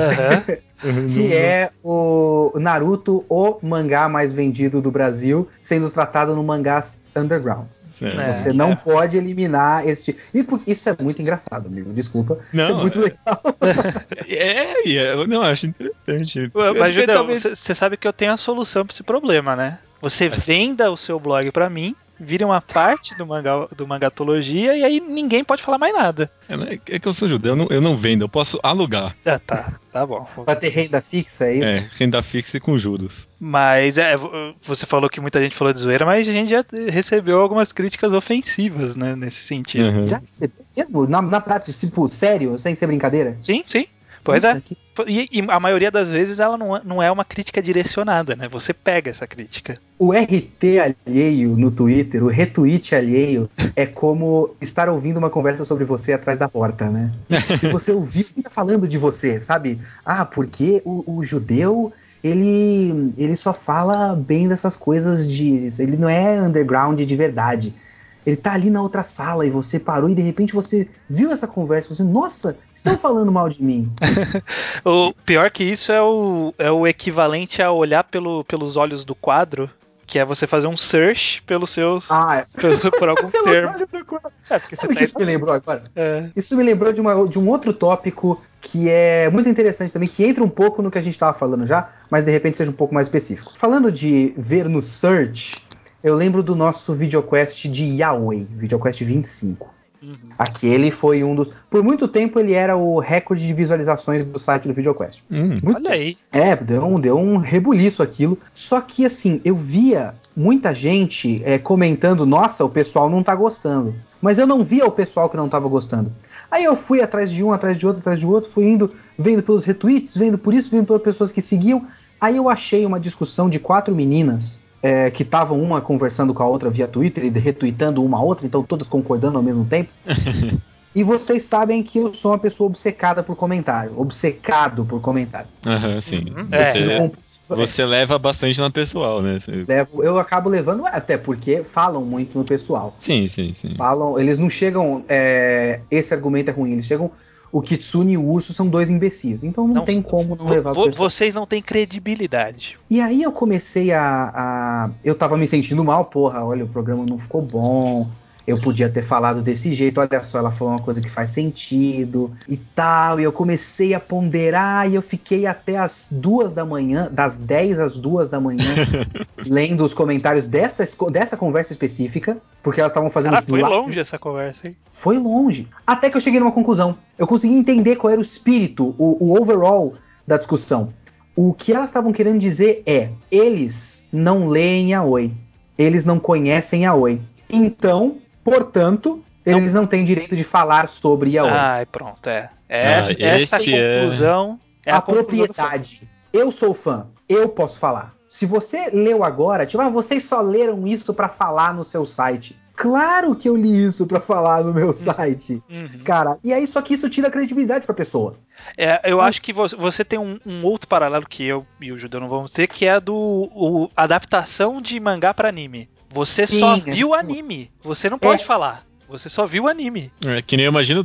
Que é o Naruto, o mangá mais vendido do Brasil, sendo tratado no mangás undergrounds. É, Você não é. pode eliminar este. E isso é muito engraçado, amigo. Desculpa. Não, isso é muito legal. é, é, não, acho interessante. Mas, Judeu, talvez... você sabe que eu tenho a solução para esse problema, né? Você venda o seu blog para mim vira uma parte do, mangá, do mangatologia e aí ninguém pode falar mais nada. É, é que eu sou judeu, eu não, eu não vendo, eu posso alugar. Ah, tá, tá bom. Pra ter renda fixa, é isso? É, renda fixa e com juros. Mas é, você falou que muita gente falou de zoeira, mas a gente já recebeu algumas críticas ofensivas, né, nesse sentido. Uhum. Já recebeu mesmo? Na, na prática, tipo, sério, sem ser brincadeira? Sim, sim. Pois é. E, e, a maioria das vezes ela não, é, não é uma crítica direcionada, né? Você pega essa crítica. O RT alheio no Twitter, o retweet alheio, é como estar ouvindo uma conversa sobre você atrás da porta, né? e você ouvir falando de você, sabe? Ah, porque o, o judeu ele, ele só fala bem dessas coisas de. Ele não é underground de verdade. Ele tá ali na outra sala e você parou e de repente você viu essa conversa, você, nossa, estão falando mal de mim. o pior que isso é o, é o equivalente a olhar pelo, pelos olhos do quadro que é você fazer um search pelos seus. Ah, é. Pelos, por algum termo. É, Sabe o que isso me lembrou agora? É. Isso me lembrou de, uma, de um outro tópico que é muito interessante também, que entra um pouco no que a gente estava falando já, mas de repente seja um pouco mais específico. Falando de ver no search, eu lembro do nosso videoquest de Yaoi, videoquest 25. Uhum. Aquele foi um dos. Por muito tempo ele era o recorde de visualizações do site do VideoQuest. Hum, olha tempo. aí. É, deu um, deu um rebuliço aquilo. Só que assim, eu via muita gente é, comentando: nossa, o pessoal não tá gostando. Mas eu não via o pessoal que não tava gostando. Aí eu fui atrás de um, atrás de outro, atrás de outro, fui indo, vendo pelos retweets, vendo por isso, vendo pelas pessoas que seguiam. Aí eu achei uma discussão de quatro meninas é, que estavam uma conversando com a outra via Twitter e retweetando uma a outra, então todas concordando ao mesmo tempo. e vocês sabem que eu sou uma pessoa obcecada por comentário, obcecado por comentário. Aham, sim. Uhum. Você, é. você leva bastante no pessoal, né? Você... Levo, eu acabo levando, até porque falam muito no pessoal. Sim, sim, sim. Falam, eles não chegam, é, esse argumento é ruim, eles chegam o Kitsune e o Urso são dois imbecis. Então não, não tem como não levar vo, Vocês não têm credibilidade. E aí eu comecei a, a. Eu tava me sentindo mal, porra, olha, o programa não ficou bom eu podia ter falado desse jeito, olha só, ela falou uma coisa que faz sentido e tal. E eu comecei a ponderar e eu fiquei até as duas da manhã, das 10 às duas da manhã, lendo os comentários dessa, dessa conversa específica, porque elas estavam fazendo. Ah, foi longe essa conversa, hein? Foi longe. Até que eu cheguei numa conclusão. Eu consegui entender qual era o espírito, o, o overall da discussão. O que elas estavam querendo dizer é: eles não leem a Oi. Eles não conhecem a Oi. Então, Portanto, eles não, não têm direito de falar sobre Yaoi. Ah, pronto, é. Essa, ah, essa conclusão é, é a, a propriedade. Eu sou fã, eu posso falar. Se você leu agora, tipo, ah, vocês só leram isso para falar no seu site. Claro que eu li isso para falar no meu uhum. site. Uhum. Cara, e aí só que isso tira credibilidade pra pessoa. É, eu acho que você, você tem um, um, outro paralelo que eu e o Judeu não vamos ter, que é a do o, adaptação de mangá para anime. Você Sim, só viu o anime. Você não pode é. falar. Você só viu o anime. É, que nem eu imagino.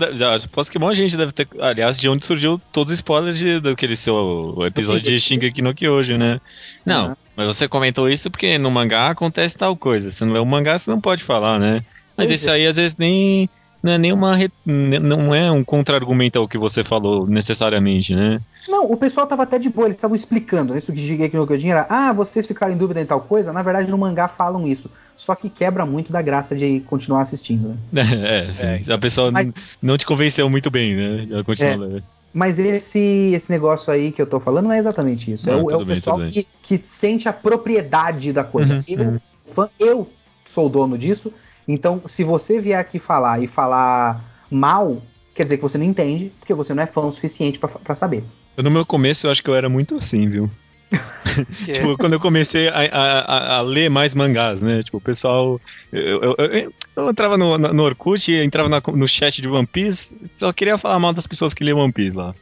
Posso que um monte de gente deve ter. Aliás, de onde surgiu todos os spoilers de, daquele seu episódio de Shingeki no Kyoji, né? Não, uhum. mas você comentou isso porque no mangá acontece tal coisa. Se não é um mangá, você não pode falar, né? Mas pois esse é. aí às vezes nem. Não é nenhuma. Não é um contra-argumento ao que você falou necessariamente, né? Não, o pessoal tava até de boa, eles estavam explicando. Isso que Shingeki no Kyojin era, ah, vocês ficaram em dúvida em tal coisa. Na verdade, no mangá falam isso. Só que quebra muito da graça de continuar assistindo, né? É, sim. É. A pessoa Mas... não te convenceu muito bem, né? Já continua. É. Mas esse, esse negócio aí que eu tô falando não é exatamente isso. É não, é, o, é o pessoal bem, que, que sente a propriedade da coisa. Uhum, eu, uhum. Fã, eu sou o dono disso. Então, se você vier aqui falar e falar mal, quer dizer que você não entende, porque você não é fã o suficiente para saber. No meu começo eu acho que eu era muito assim, viu? tipo, quando eu comecei a, a, a, ler mais mangás, né? Tipo, o pessoal. Eu, eu, eu, eu entrava no, no Orkut, entrava na, no chat de One Piece, só queria falar mal das pessoas que liam One Piece lá.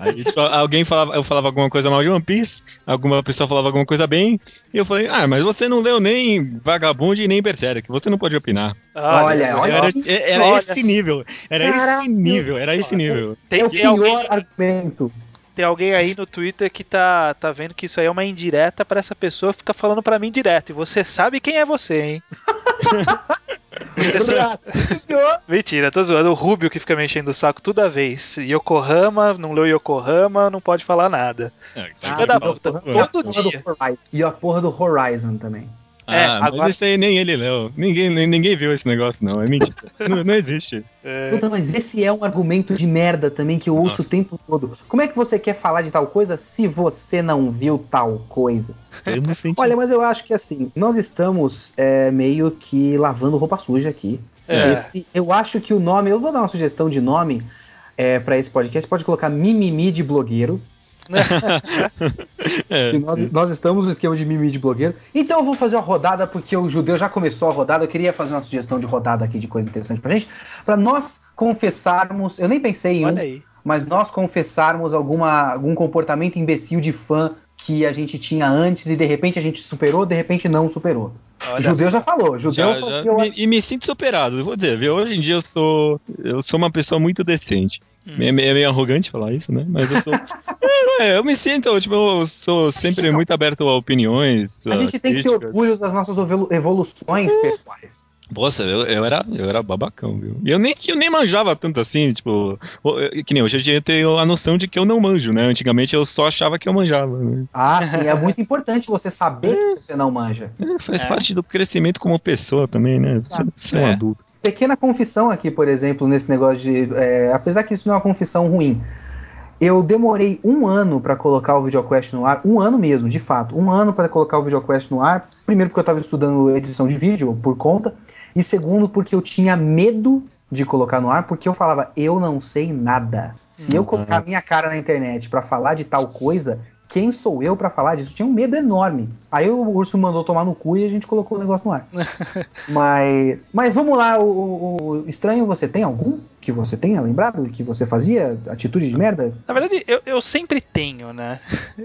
Aí, tipo, alguém falava, eu falava alguma coisa mal de One Piece, alguma pessoa falava alguma coisa bem, e eu falei, ah, mas você não leu nem Vagabond e nem Berserk, você não pode opinar. Olha, olha. Era, era olha, esse nível, era esse nível, era esse nível. Tem, é o pior alguém, argumento. Tem alguém aí no Twitter que tá, tá vendo que isso aí é uma indireta para essa pessoa fica falando para mim direto. E você sabe quem é você, hein? Mentira, tô zoando. O Rubio que fica mexendo o saco toda vez. Yokohama, não leu Yokohama, não pode falar nada. É, ah, da puta, todo dia. E a porra do Horizon também. Ah, é, mas agora... isso aí nem ele leu. Ninguém, ninguém viu esse negócio, não. É mentira. não, não, existe. É... Puta, mas esse é um argumento de merda também que eu Nossa. ouço o tempo todo. Como é que você quer falar de tal coisa se você não viu tal coisa? Olha, mas eu acho que assim, nós estamos é, meio que lavando roupa suja aqui. É. Esse, eu acho que o nome, eu vou dar uma sugestão de nome é, para esse podcast. Pode colocar mimimi de blogueiro. É, nós, nós, estamos no esquema de mimimi de blogueiro. Então eu vou fazer uma rodada, porque o judeu já começou a rodada. Eu queria fazer uma sugestão de rodada aqui de coisa interessante pra gente. Pra nós confessarmos. Eu nem pensei em um, mas nós confessarmos alguma, algum comportamento imbecil de fã que a gente tinha antes e de repente a gente superou, de repente não superou. Olha judeu já falou, judeu Já, já, me- e me sinto superado, eu vou dizer, viu? Hoje em dia eu sou. Eu sou uma pessoa muito decente. Hum. É, meio- é meio arrogante falar isso, né? Mas eu sou. é, é, eu me sinto, tipo, eu sou sempre não- muito aberto a opiniões. A gente tem que ter críticas. orgulho das nossas evolu- evoluções pessoais. Nossa, eu, eu era, eu era babacão, viu? E eu nem, eu nem manjava tanto assim, tipo. Que nem hoje em dia eu tenho a noção de que eu não manjo, né? Antigamente eu só achava que eu manjava. Né? Ah, sim, é muito importante você saber que você não manja. É, faz É. parte do crescimento como pessoa também, né? Você, você é um É. adulto. Pequena confissão aqui, por exemplo, nesse negócio de. é, apesar que isso não é uma confissão ruim. Eu demorei um ano pra colocar o VideoQuest no ar, um ano mesmo, de fato, um ano pra colocar o VideoQuest no ar. Primeiro porque eu tava estudando edição de vídeo por conta, e segundo porque eu tinha medo de colocar no ar, porque eu falava, eu não sei nada. Se eu Uhum. colocar a minha cara na internet pra falar de tal coisa, quem sou eu pra falar disso? Tinha um medo enorme. Aí o urso mandou tomar no cu e a gente colocou o negócio no ar. mas, mas vamos lá, o, o- o estranho, você tem algum que você tenha lembrado que você fazia atitude de merda? Na verdade, eu, eu sempre tenho, né?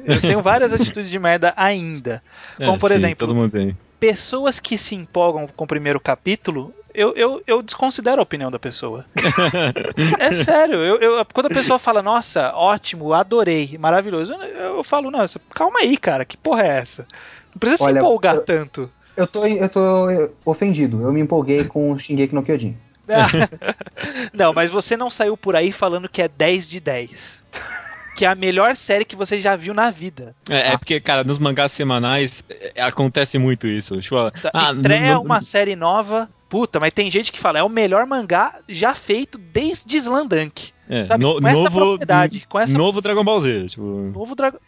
Eu tenho várias atitudes de merda ainda. Como, É, por sim, exemplo, Todo mundo tem. Pessoas que se empolgam com o primeiro capítulo, eu, eu, eu desconsidero a opinião da pessoa. é sério, eu, eu- quando a pessoa fala, nossa, ótimo, adorei, maravilhoso, eu, eu falo, não, você- calma aí, cara, que porra é essa? Não precisa Olha, se empolgar eu- tanto. Eu tô, eu tô ofendido, eu me empolguei com o Shingeki no Kyojin. não, mas você não saiu por aí falando que é 10 de 10. Que é a melhor série que você já viu na vida. É, Ah. é porque, cara, nos mangás semanais é, acontece muito isso. Tipo, Tá, ah, Estreia não- não- uma série nova. Puta, mas tem gente que fala, é o melhor mangá já feito desde Slandunk. é, sabe, no- com essa novo, propriedade, com essa- novo Dragon Ball Z. Tipo, Novo dragão.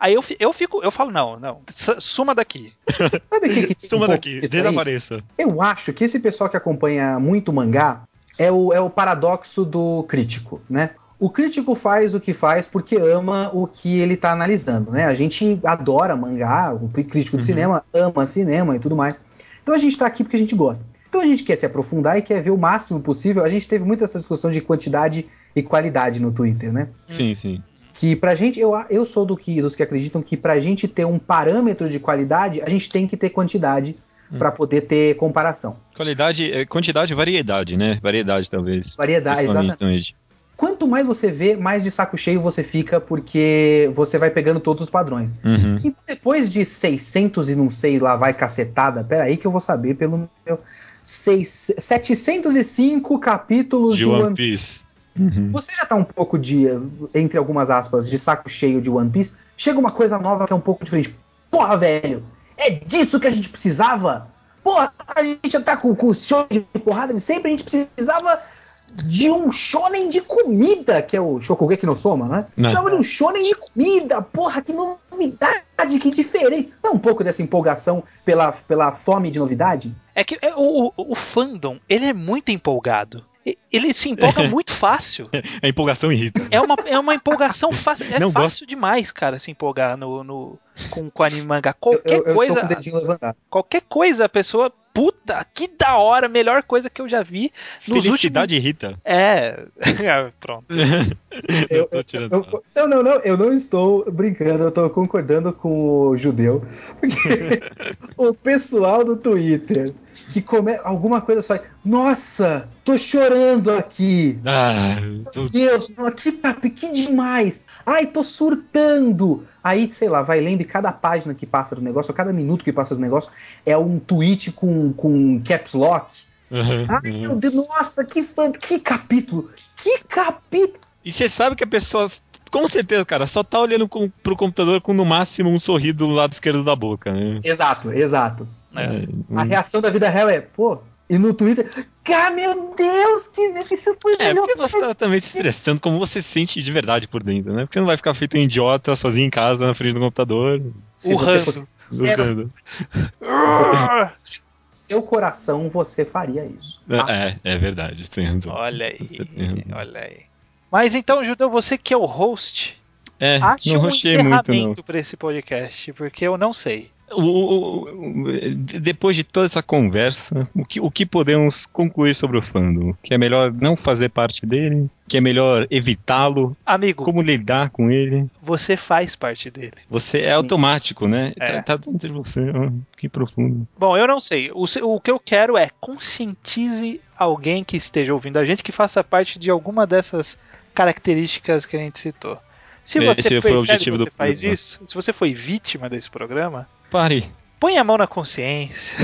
Aí eu, eu fico, eu falo, não, não, suma daqui. Sabe o que, que tem um suma daqui, desapareça. Eu acho que esse pessoal que acompanha muito mangá é o, é o paradoxo do crítico, né? O crítico faz o que faz porque ama o que ele tá analisando, né? A gente adora mangá, o crítico de Uhum. cinema ama cinema e tudo mais. Então a gente tá aqui porque a gente gosta. Então a gente quer se aprofundar e quer ver o máximo possível. A gente teve muito essa discussão de quantidade e qualidade no Twitter, né? Sim, sim. que pra gente, eu, eu sou do que, dos que acreditam que pra gente ter um parâmetro de qualidade, a gente tem que ter quantidade Hum. pra poder ter comparação. Qualidade, é, quantidade e variedade, né? Variedade, talvez. Variedade, Principalmente exatamente. Quanto mais você vê, mais de saco cheio você fica, porque você vai pegando todos os padrões. Uhum. E depois de 600 e não sei lá, vai cacetada, peraí que eu vou saber pelo meu... Seis, 705 capítulos De One Piece. Uhum. Você já tá um pouco de, entre algumas aspas, de saco cheio de One Piece. Chega uma coisa nova que é um pouco diferente. Porra, velho! É disso que a gente precisava? Porra, a gente já tá com, com o show de porrada de sempre, a gente precisava de um shonen de comida, que é o Shokugeki no Soma, né? Né. Precisava de um shonen de comida, porra, que novidade, que diferente. Não é um pouco dessa empolgação pela, pela fome de novidade? É que é, o, o, o fandom, ele é muito empolgado. E- Ele se empolga muito fácil. A empolgação irrita. É uma, é uma empolgação fácil. É Não fácil demais, cara, se empolgar no, no, com, com anime mangá. Qualquer eu, eu coisa. estou com o dedinho levantado. Qualquer coisa, a pessoa. Puta, que da hora, melhor coisa que eu já vi nos Felicidade irrita. últimos. É. Ah, Pronto. Eu- Eu- sarro. não, não, não, eu não estou brincando, eu estou concordando com o judeu. Porque o pessoal do Twitter que come alguma coisa só. Nossa, tô chorando aqui. Ah, tô- Meu Deus, que, que demais. Ai, tô surtando. Aí, sei lá, vai lendo e cada página que passa do negócio, ou cada minuto que passa do negócio, é um tweet com, com caps lock. Uhum, Ai, uhum. meu Deus, nossa, que, fã- que capítulo. Que capítulo. E você sabe que a pessoa, com certeza, cara, só tá olhando com, pro computador com no máximo um sorriso do lado esquerdo da boca, né? Exato, exato. É. A reação da vida real é, pô, e no Twitter, cara, meu Deus, que, que isso foi É, melhor. porque você tá também se expressando como você se sente de verdade por dentro, né? Porque você não vai ficar feito um idiota sozinho em casa, na frente do computador, Se o você ranço. fosse seu coração, você faria isso. tá? É, é verdade, você tem razão. Olha aí. Tem. Olha aí. Mas então, Judeu, você que é o host, É, não um rochei muito, não. encerramento pra esse podcast, porque eu não sei. O, o, o, depois de toda essa conversa, o que, o que podemos concluir sobre o fandom? Que é melhor não fazer parte dele? Que é melhor evitá-lo? Amigo, Como lidar com ele? você faz parte dele. Você Sim. é automático, né? É. Tá, tá dentro de você. que profundo. Bom, eu não sei. O, o que eu quero é conscientize alguém que esteja ouvindo a gente que faça parte de alguma dessas características que a gente citou. Se Esse você o percebe que você faz programa. isso, se você foi vítima desse programa, Pare. põe a mão na consciência.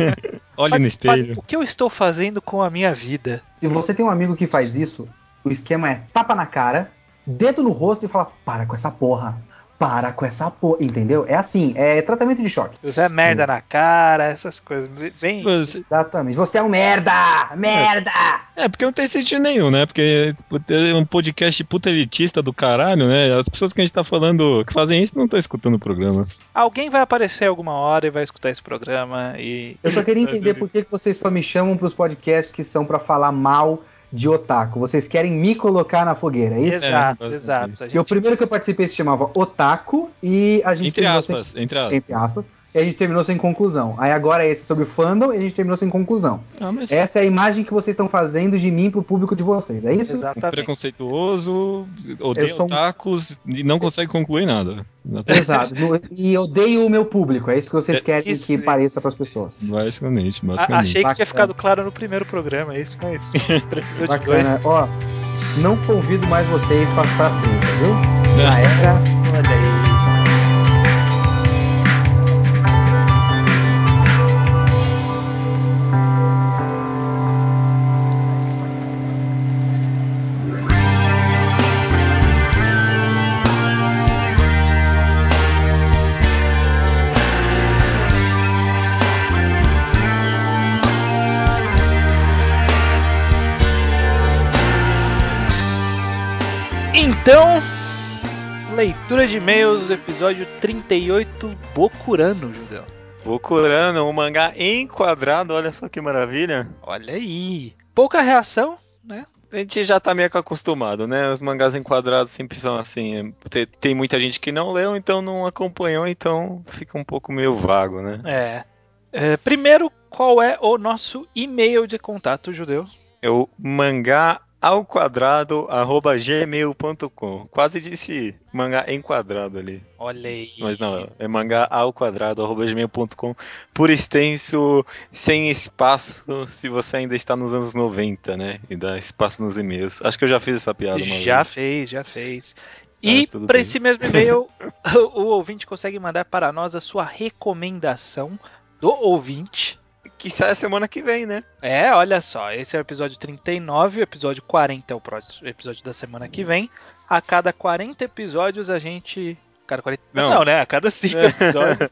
Olhe no espelho. o que eu estou fazendo com a minha vida? Se você tem um amigo que faz isso, o esquema é tapa na cara, dedo no rosto e fala: para com essa porra. Para com essa porra. Entendeu? É assim, é tratamento de choque. Você é merda na cara, essas coisas. Bem. Você- Exatamente. Você é um merda! Merda! É, porque não tem sentido nenhum, né? Porque é um podcast puta elitista do caralho, né? As pessoas que a gente tá falando que fazem isso não estão escutando o programa. Alguém vai aparecer alguma hora e vai escutar esse programa e. Eu só queria entender por que que vocês só me chamam pros podcasts que são pra falar mal de otaku. Vocês querem me colocar na fogueira, é isso? Exato, basicamente exato. isso. A E o gente- primeiro que eu participei se chamava Otaku e a gente Entre aspas, entre aspas. entre aspas, e a gente terminou sem conclusão. Aí agora é esse sobre fandom e a gente terminou sem conclusão. Ah, mas Essa é a imagem que vocês estão fazendo de mim pro público de vocês, é isso? Exatamente. preconceituoso, odeia sou otakus e não consegue concluir nada. Exato. E odeio o meu público, é isso que vocês É, querem isso, que isso. pareça pras pessoas. Basicamente, A- basicamente. achei que tinha ficado claro no primeiro programa, é isso, mas precisou de Bacana. dois. Ó, não convido mais vocês pra, pras brejas, viu? Já era. Olha aí. Então, leitura de e-mails, episódio 38, Bokurano, Judeu. Bokurano, um mangá enquadrado, olha só que maravilha. Olha aí. Pouca reação, né? A gente já tá meio que acostumado, né? Os mangás enquadrados sempre são assim. é, Tem, tem muita gente que não leu, então não acompanhou, então fica um pouco meio vago, né? É. É, primeiro, qual é o nosso e-mail de contato, Judeu? É o mangá ao quadrado arroba gmail.com. Quase disse mangá enquadrado ali. Olha aí. Mas não, é mangá ao quadrado arroba gmail.com. Por extenso, sem espaço, se você ainda está nos anos 90, né? E dá espaço nos e-mails. Acho que eu já fiz essa piada uma Já vez. fez, já fez. E tudo para esse mesmo e-mail, o ouvinte consegue mandar para nós a sua recomendação do ouvinte. Que sai a semana que vem, né? É, olha só, esse é o episódio 39, o episódio 40 é o próximo episódio da semana que vem. A cada 40 episódios a gente. Cada 40. Não, Não. né? A cada 5 episódios.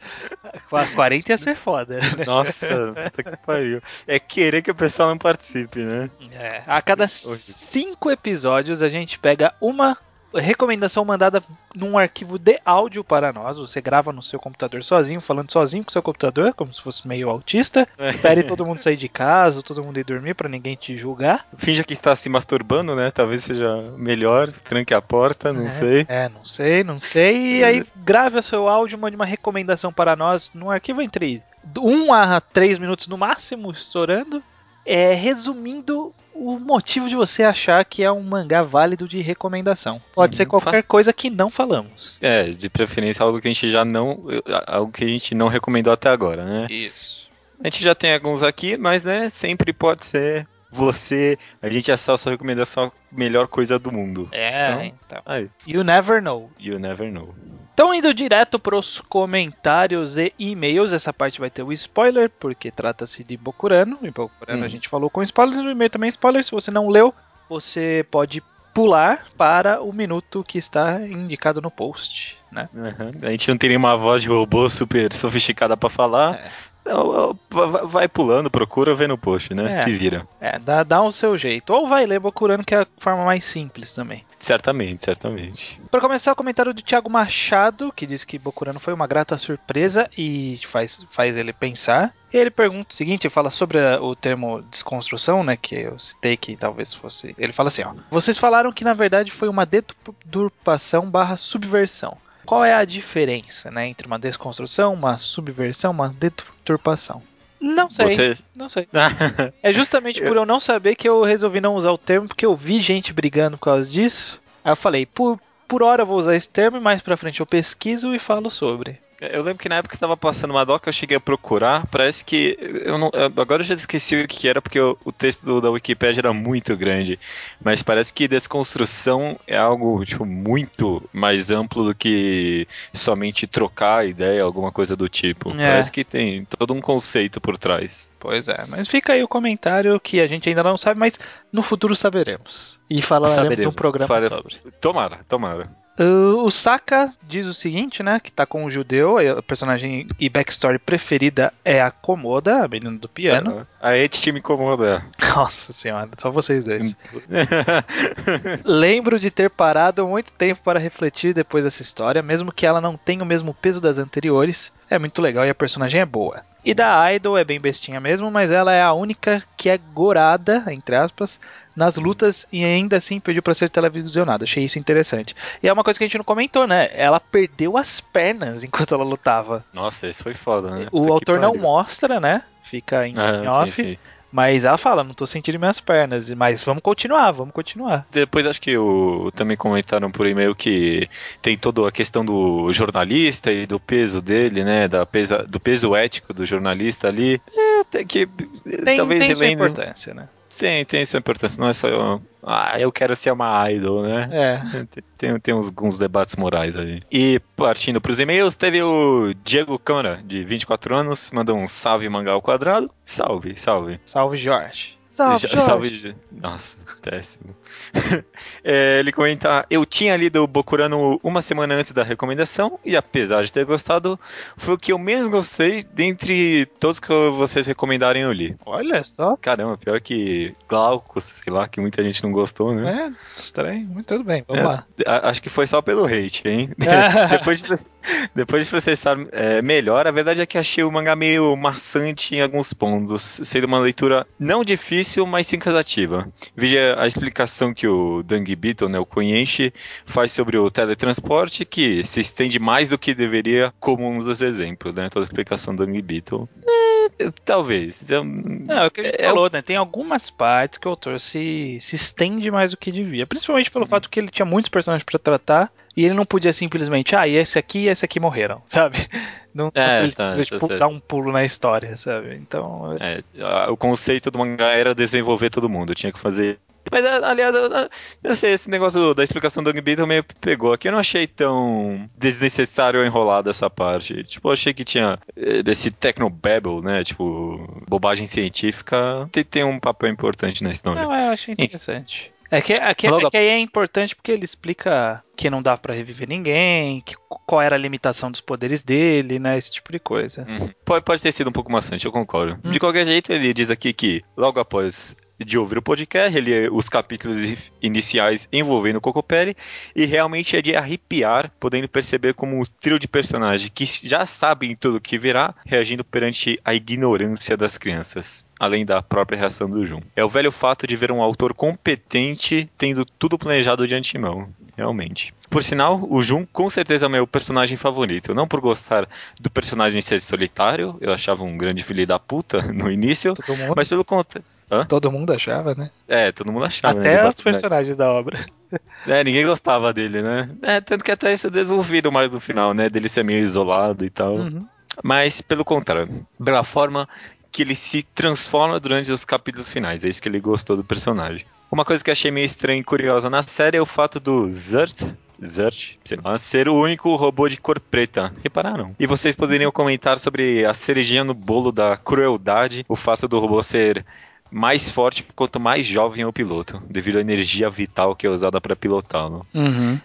Qua- 40 ia ser foda. né? Nossa, puta que pariu. É querer que o pessoal não participe, né? É, a cada 5 episódios a gente pega uma recomendação mandada num arquivo de áudio para nós. Você grava no seu computador sozinho, falando sozinho com o seu computador, como se fosse meio autista. Espere todo mundo sair de casa, todo mundo ir dormir para ninguém te julgar. Finja que está se masturbando, né? Talvez seja melhor. Tranque a porta, não É, sei. É, não sei, não sei. E aí grave o seu áudio, mande uma recomendação para nós num arquivo entre 1 a 3 minutos no máximo, estourando. É, resumindo o motivo de você achar que é um mangá válido de recomendação. Pode Uhum, ser qualquer faz- coisa que não falamos. É, de preferência algo que a gente já não. Algo que a gente não recomendou até agora, né? Isso. A gente já tem alguns aqui, mas né, sempre pode ser você. A gente achar a sua recomendação a melhor coisa do mundo. É, Então- então. You never know. you never know. Então, indo direto para os comentários e e-mails, essa parte vai ter o spoiler, porque trata-se de Bokurano. E Bokurano Hum. a gente falou com spoilers, no e-mail também é spoiler. Se você não leu, você pode pular para o minuto que está indicado no post, né? Aham. A gente não tem nenhuma voz de robô super sofisticada pra falar. É. Então, vai- pulando, procura, vê no post, né? É. Se vira. É, dá, dá o seu jeito. Ou vai ler Bokurano, que é a forma mais simples também. Certamente, certamente. Para começar, o comentário do Thiago Machado, que diz que Bokurano foi uma grata surpresa e faz, faz ele pensar. E ele pergunta o seguinte, ele fala sobre a- o termo desconstrução, né, que eu citei que talvez fosse... Ele fala assim, ó. Vocês falaram que na verdade foi uma deturpação barra subversão. Qual é a diferença né, entre uma desconstrução, uma subversão, uma deturpação. Não sei. Você... Não sei. é justamente por eu não saber que eu resolvi não usar o termo, porque eu vi gente brigando por causa disso. Aí eu falei, por, por hora eu vou usar esse termo e mais pra frente eu pesquiso e falo sobre. Eu lembro que na época que tava passando uma doc, eu cheguei a procurar. Parece que. Eu não, agora eu já esqueci o que era, porque o, o texto do, da Wikipedia era muito grande. Mas parece que desconstrução é algo tipo, muito mais amplo do que somente trocar ideia, alguma coisa do tipo. É. Parece que tem todo um conceito por trás. Pois é, mas fica aí o comentário que a gente ainda não sabe, mas no futuro saberemos. E falaremos saberemos. um programa Fale... sobre. Tomara, tomara. Uh, o Saka diz o seguinte, né? Que tá com um judeu, a personagem e backstory preferida é a Komoda, a menina do piano. A Eti me incomoda. Nossa senhora, só vocês dois. Lembro de ter parado muito tempo para refletir depois dessa história, mesmo que ela não tenha o mesmo peso das anteriores. É muito legal e a personagem é boa. E da Idol é bem bestinha mesmo, mas ela é a única que é gorada, entre aspas, nas lutas e ainda assim pediu para ser televisionada. Achei isso interessante. E é uma coisa que a gente não comentou, né? Ela perdeu as pernas enquanto ela lutava. Nossa, isso foi foda, né? O Puta autor não mostra, né? Fica em, ah, em off. Sim, sim. Mas ela fala, não tô sentindo minhas pernas, mas vamos continuar, vamos continuar. Depois acho que o, também comentaram por e-mail que tem toda a questão do jornalista e do peso dele, né? Da pesa, do peso ético do jornalista ali. É, tem que. Tem, talvez tem sua importância, né? Tem, tem sua importância. Não é só eu, ah, eu quero ser uma idol, né? É. Tem, tem uns, alguns debates morais aí. E partindo para os e-mails, teve o Diego Câmara, de 24 anos, mandou um salve mangá ao quadrado. Salve, salve. Salve, Jorge. Salve, Já, salve. Nossa, péssimo. é, ele comenta: Eu tinha lido Bokurano uma semana antes da recomendação e, apesar de ter gostado, foi o que eu menos gostei dentre todos que vocês recomendarem eu li. Olha só. Caramba, pior que Glaucus, sei lá, que muita gente não gostou, né? É, estranho. Muito tudo bem, vamos é, lá. Acho que foi só pelo hate, hein? depois, de, depois de processar é, melhor, a verdade é que achei o mangá meio maçante em alguns pontos, sendo uma leitura não difícil difícil, mas sim cansativa. Veja a explicação que o Dang Beetle, né, o Koyenshi, faz sobre o teletransporte, que se estende mais do que deveria, como um dos exemplos, né? Toda a explicação do Dang Beetle. É, talvez. É, Não, é o que ele é, falou, né? Tem algumas partes que o autor se, se estende mais do que devia. Principalmente pelo hum. fato que ele tinha muitos personagens para tratar e ele não podia simplesmente, ah, e esse aqui e esse aqui morreram, sabe? Não é, ele tá, tipo, tá dar um pulo na história, sabe? Então. É, o conceito do mangá era desenvolver todo mundo, tinha que fazer. Mas, aliás, eu, eu sei, esse negócio da explicação do Angbi também pegou aqui. Eu não achei tão desnecessário ou enrolado essa parte. Tipo, eu achei que tinha eh, esse technobabble, né? Tipo, bobagem científica. Tem, tem um papel importante na história. Não, eu achei interessante. É que, é, que, é que aí é importante porque ele explica que não dá para reviver ninguém, que, qual era a limitação dos poderes dele, né? Esse tipo de coisa. Uhum. Pode, pode ter sido um pouco maçante, eu concordo. Hum. De qualquer jeito, ele diz aqui que logo após de ouvir o podcast, ele os capítulos iniciais envolvendo o Cocopelli e realmente é de arrepiar, podendo perceber como o trio de personagens que já sabem tudo o que virá, reagindo perante a ignorância das crianças além da própria reação do Jun. É o velho fato de ver um autor competente tendo tudo planejado de antemão, realmente. Por sinal, o Jun com certeza é meu personagem favorito. Não por gostar do personagem ser solitário, eu achava um grande filho da puta no início, mas pelo contrário. Hã? Todo mundo achava, né? É, todo mundo achava. Né, até né, os personagens da obra. É, ninguém gostava dele, né? É, tanto que até isso é desenvolvido mais no final, né? Dele ser meio isolado e tal. Uhum. Mas, pelo contrário, pela forma que ele se transforma durante os capítulos finais. É isso que ele gostou do personagem. Uma coisa que achei meio estranha e curiosa na série é o fato do Zert, Zert, sei lá, ser o único robô de cor preta. Repararam? E vocês poderiam comentar sobre a cerejinha no bolo da crueldade, o fato do robô ser mais forte quanto mais jovem é o piloto, devido à energia vital que é usada para pilotá-lo. Uhum.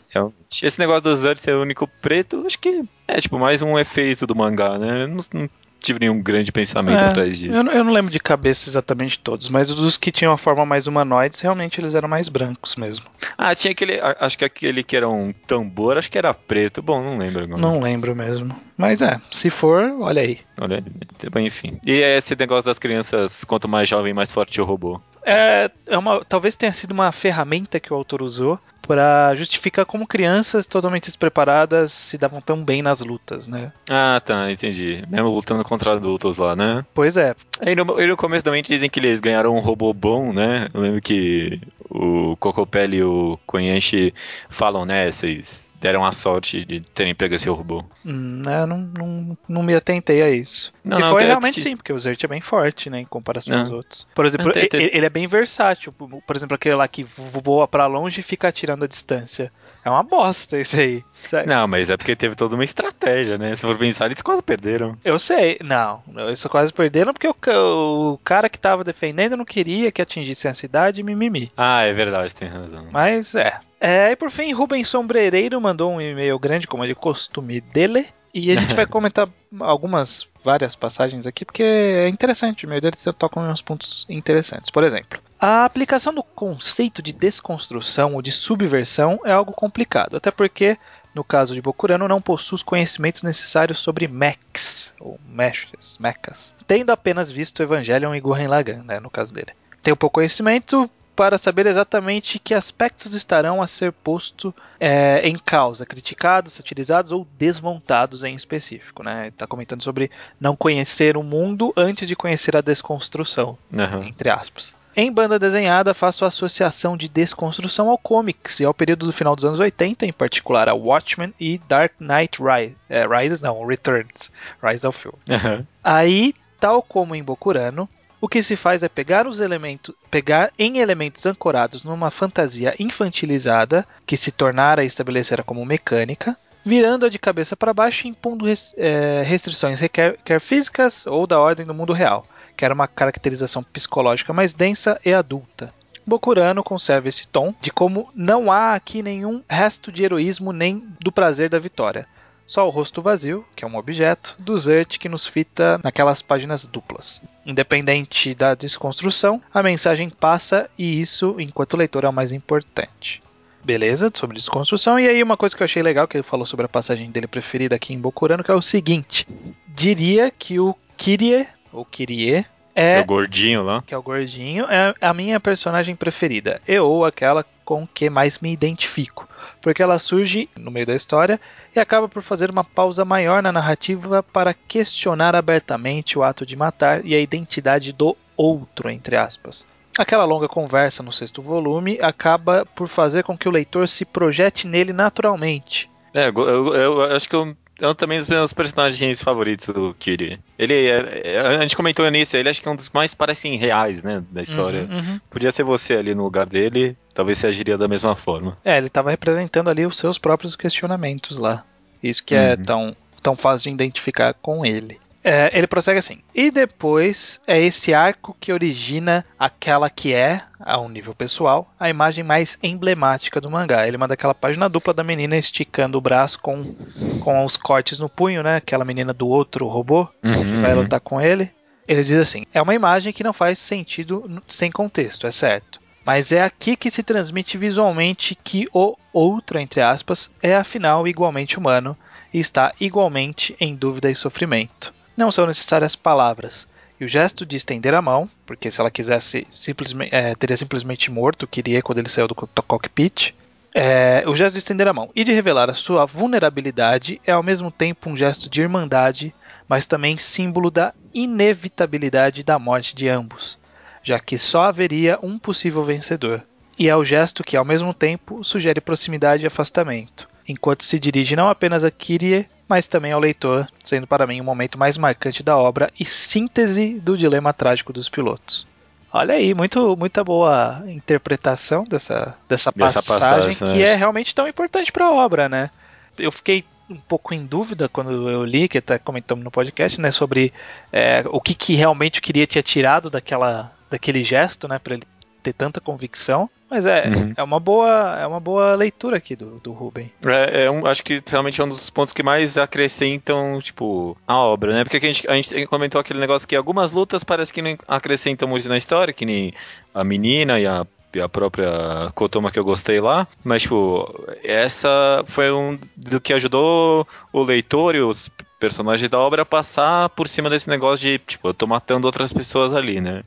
esse negócio do Zert ser o único preto, acho que é tipo mais um efeito do mangá, né? Não, não tive nenhum grande pensamento é, atrás disso. Eu não, eu não, lembro de cabeça exatamente todos, mas os que tinham a forma mais humanoides, realmente eles eram mais brancos mesmo. Ah, tinha aquele. Acho que aquele que era um tambor, acho que era preto. Bom, não lembro agora. Não lembro mesmo. Mas é, se for, olha aí. Olha aí, enfim. E é esse negócio das crianças, quanto mais jovem, mais forte o robô. É, é uma, talvez tenha sido uma ferramenta que o autor usou pra justificar como crianças totalmente despreparadas se davam tão bem nas lutas, né? Ah, tá, entendi. Mesmo lutando contra adultos lá, né? Pois é. E no, e no começo também dizem que eles ganharam um robô bom, né? Eu lembro que o Cocopelli e o Koyenshi falam, né? Vocês deram a sorte de terem pego esse robô. Hum, eu não, não, não me atentei a isso. Não, Se não, for, te- realmente te- sim, porque o Zert é bem forte, né, em comparação Não. aos outros. Por exemplo, e- te- ele é bem versátil. Por exemplo, aquele lá que voa pra longe e fica atirando a distância. É uma bosta isso aí. Sério. Não, mas é porque teve toda uma estratégia, né? Se for pensar, eles quase perderam. Eu sei, não. Isso quase perderam porque o, o cara que tava defendendo não queria que atingissem a cidade mimimi. Ah, é verdade, tem razão. Mas é. É, e por fim, Rubens Sombrereiro mandou um e-mail grande, como é de costume dele. E a gente vai comentar algumas, várias passagens aqui, porque é interessante. E-mail dele toca em uns pontos interessantes. Por exemplo, a aplicação do conceito de desconstrução ou de subversão é algo complicado, até porque. No caso de Bokurano, não possui os conhecimentos necessários sobre mechs, ou mechas, mechas, tendo apenas visto Evangelion e Gurren Lagann, né, no caso dele. Tem um pouco conhecimento para saber exatamente que aspectos estarão a ser posto é, em causa, criticados, satirizados ou desmontados em específico. Né? Está comentando sobre não conhecer o mundo antes de conhecer a desconstrução, Aham. entre aspas. Em banda desenhada, faço a associação de desconstrução ao comics e ao período do final dos anos 80, em particular a Watchmen e Dark Knight Rise, é, Rises, não, Returns, Rise of Filme. Aham. Aí, tal como em Bokurano, o que se faz é pegar os elementos, pegar em elementos ancorados numa fantasia infantilizada que se tornara e estabelecera como mecânica, virando-a de cabeça para baixo e impondo eh, restrições requer, quer físicas ou da ordem do mundo real, que era uma caracterização psicológica mais densa e adulta. Bokurano conserva esse tom de como não há aqui nenhum resto de heroísmo nem do prazer da vitória. Só o rosto vazio, que é um objeto, do Zert que nos fita naquelas páginas duplas. Independente da desconstrução, a mensagem passa e isso, enquanto leitor, é o mais importante. Beleza, sobre desconstrução. E aí uma coisa que eu achei legal, que ele falou sobre a passagem dele preferida aqui em Bokurano, que é o seguinte. Diria que o Kirie, ou Kirie, É é o gordinho lá. que é o gordinho, é a minha personagem preferida. E ou aquela com que mais me identifico. Porque ela surge no meio da história e acaba por fazer uma pausa maior na narrativa para questionar abertamente o ato de matar e a identidade do outro, entre aspas. Aquela longa conversa no sexto volume acaba por fazer com que o leitor se projete nele naturalmente. É, eu, eu- eu acho que eu, é um também dos meus personagens favoritos do Kiri. Ele é, é- A gente comentou nisso, ele acho que é um dos mais parecem reais, né? Da história. Uhum, uhum. Podia ser você ali no lugar dele, talvez você agiria da mesma forma. É, ele estava representando ali os seus próprios questionamentos lá. Isso que é Uhum. tão, tão fácil de identificar com ele. É, ele prossegue assim. E depois é esse arco que origina aquela que é, a um nível pessoal, a imagem mais emblemática do mangá. Ele manda aquela página dupla da menina esticando o braço com, com os cortes no punho, né? Aquela menina do outro robô que vai lutar com ele. Ele diz assim: é uma imagem que não faz sentido sem contexto, é certo. Mas é aqui que se transmite visualmente que o outro, entre aspas, é afinal igualmente humano e está igualmente em dúvida e sofrimento. Não são necessárias palavras. E o gesto de estender a mão, porque se ela quisesse, simplesmente, teria simplesmente morto Kirie quando ele saiu do co- cockpit. É, o gesto de estender a mão e de revelar a sua vulnerabilidade é ao mesmo tempo um gesto de irmandade, mas também símbolo da inevitabilidade da morte de ambos, já que só haveria um possível vencedor. E é o gesto que, ao mesmo tempo, sugere proximidade e afastamento, enquanto se dirige não apenas a Kyrie, mas também ao leitor, sendo para mim o momento mais marcante da obra e síntese do dilema trágico dos pilotos. Olha aí, muito, muita boa interpretação dessa, dessa, Dessa passagem, passagem, que né? é realmente tão importante para a obra, né? Eu fiquei um pouco em dúvida quando eu li, que até comentamos no podcast, né, sobre é, o que, que realmente queria tinha tirado daquela, daquele gesto, né, para ele ter tanta convicção. Mas é, Uhum. é uma boa é uma boa leitura aqui do, do Ruben. É, é um, acho que realmente é um dos pontos que mais acrescentam, tipo, a obra, né? Porque a gente, a gente comentou aquele negócio que algumas lutas parece que não acrescentam muito na história, que nem a menina e a, a própria Kotoma que eu gostei lá. Mas, tipo, essa foi um do que ajudou o leitor e os personagens da obra a passar por cima desse negócio de, tipo, eu tô matando outras pessoas ali, né?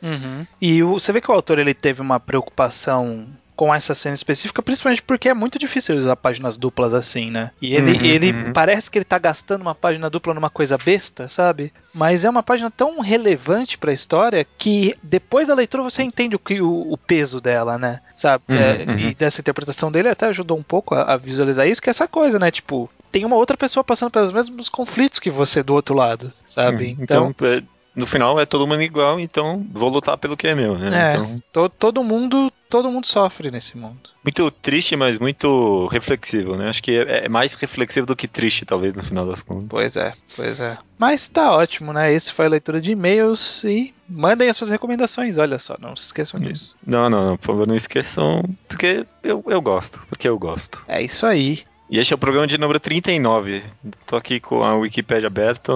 E o- você vê que o autor ele teve uma preocupação com essa cena específica, principalmente porque é muito difícil usar páginas duplas assim, né? E ele, Uhum, ele uhum. parece que ele tá gastando uma página dupla numa coisa besta, sabe? Mas é uma página tão relevante pra história que depois da leitura você entende o, que, o, o peso dela, né? Sabe? Uhum, É, uhum. E dessa interpretação dele até ajudou um pouco a, a visualizar isso, que é essa coisa, né? Tipo, tem uma outra pessoa passando pelos mesmos conflitos que você do outro lado, sabe? Hum, Então, é, no final é todo mundo igual, então vou lutar pelo que é meu, né? É. Então, To- todo mundo todo mundo sofre nesse mundo. muito triste, mas muito reflexivo, né? Acho que é, é mais reflexivo do que triste, talvez, no final das contas. Pois é, pois é. Mas tá ótimo, né? Esse foi a leitura de e-mails e mandem as suas recomendações, olha só, não se esqueçam disso. Não, não, não, por favor, não esqueçam, porque eu, eu gosto, porque eu gosto. É isso aí. E este é o programa de número 39. Tô aqui com a Wikipedia aberta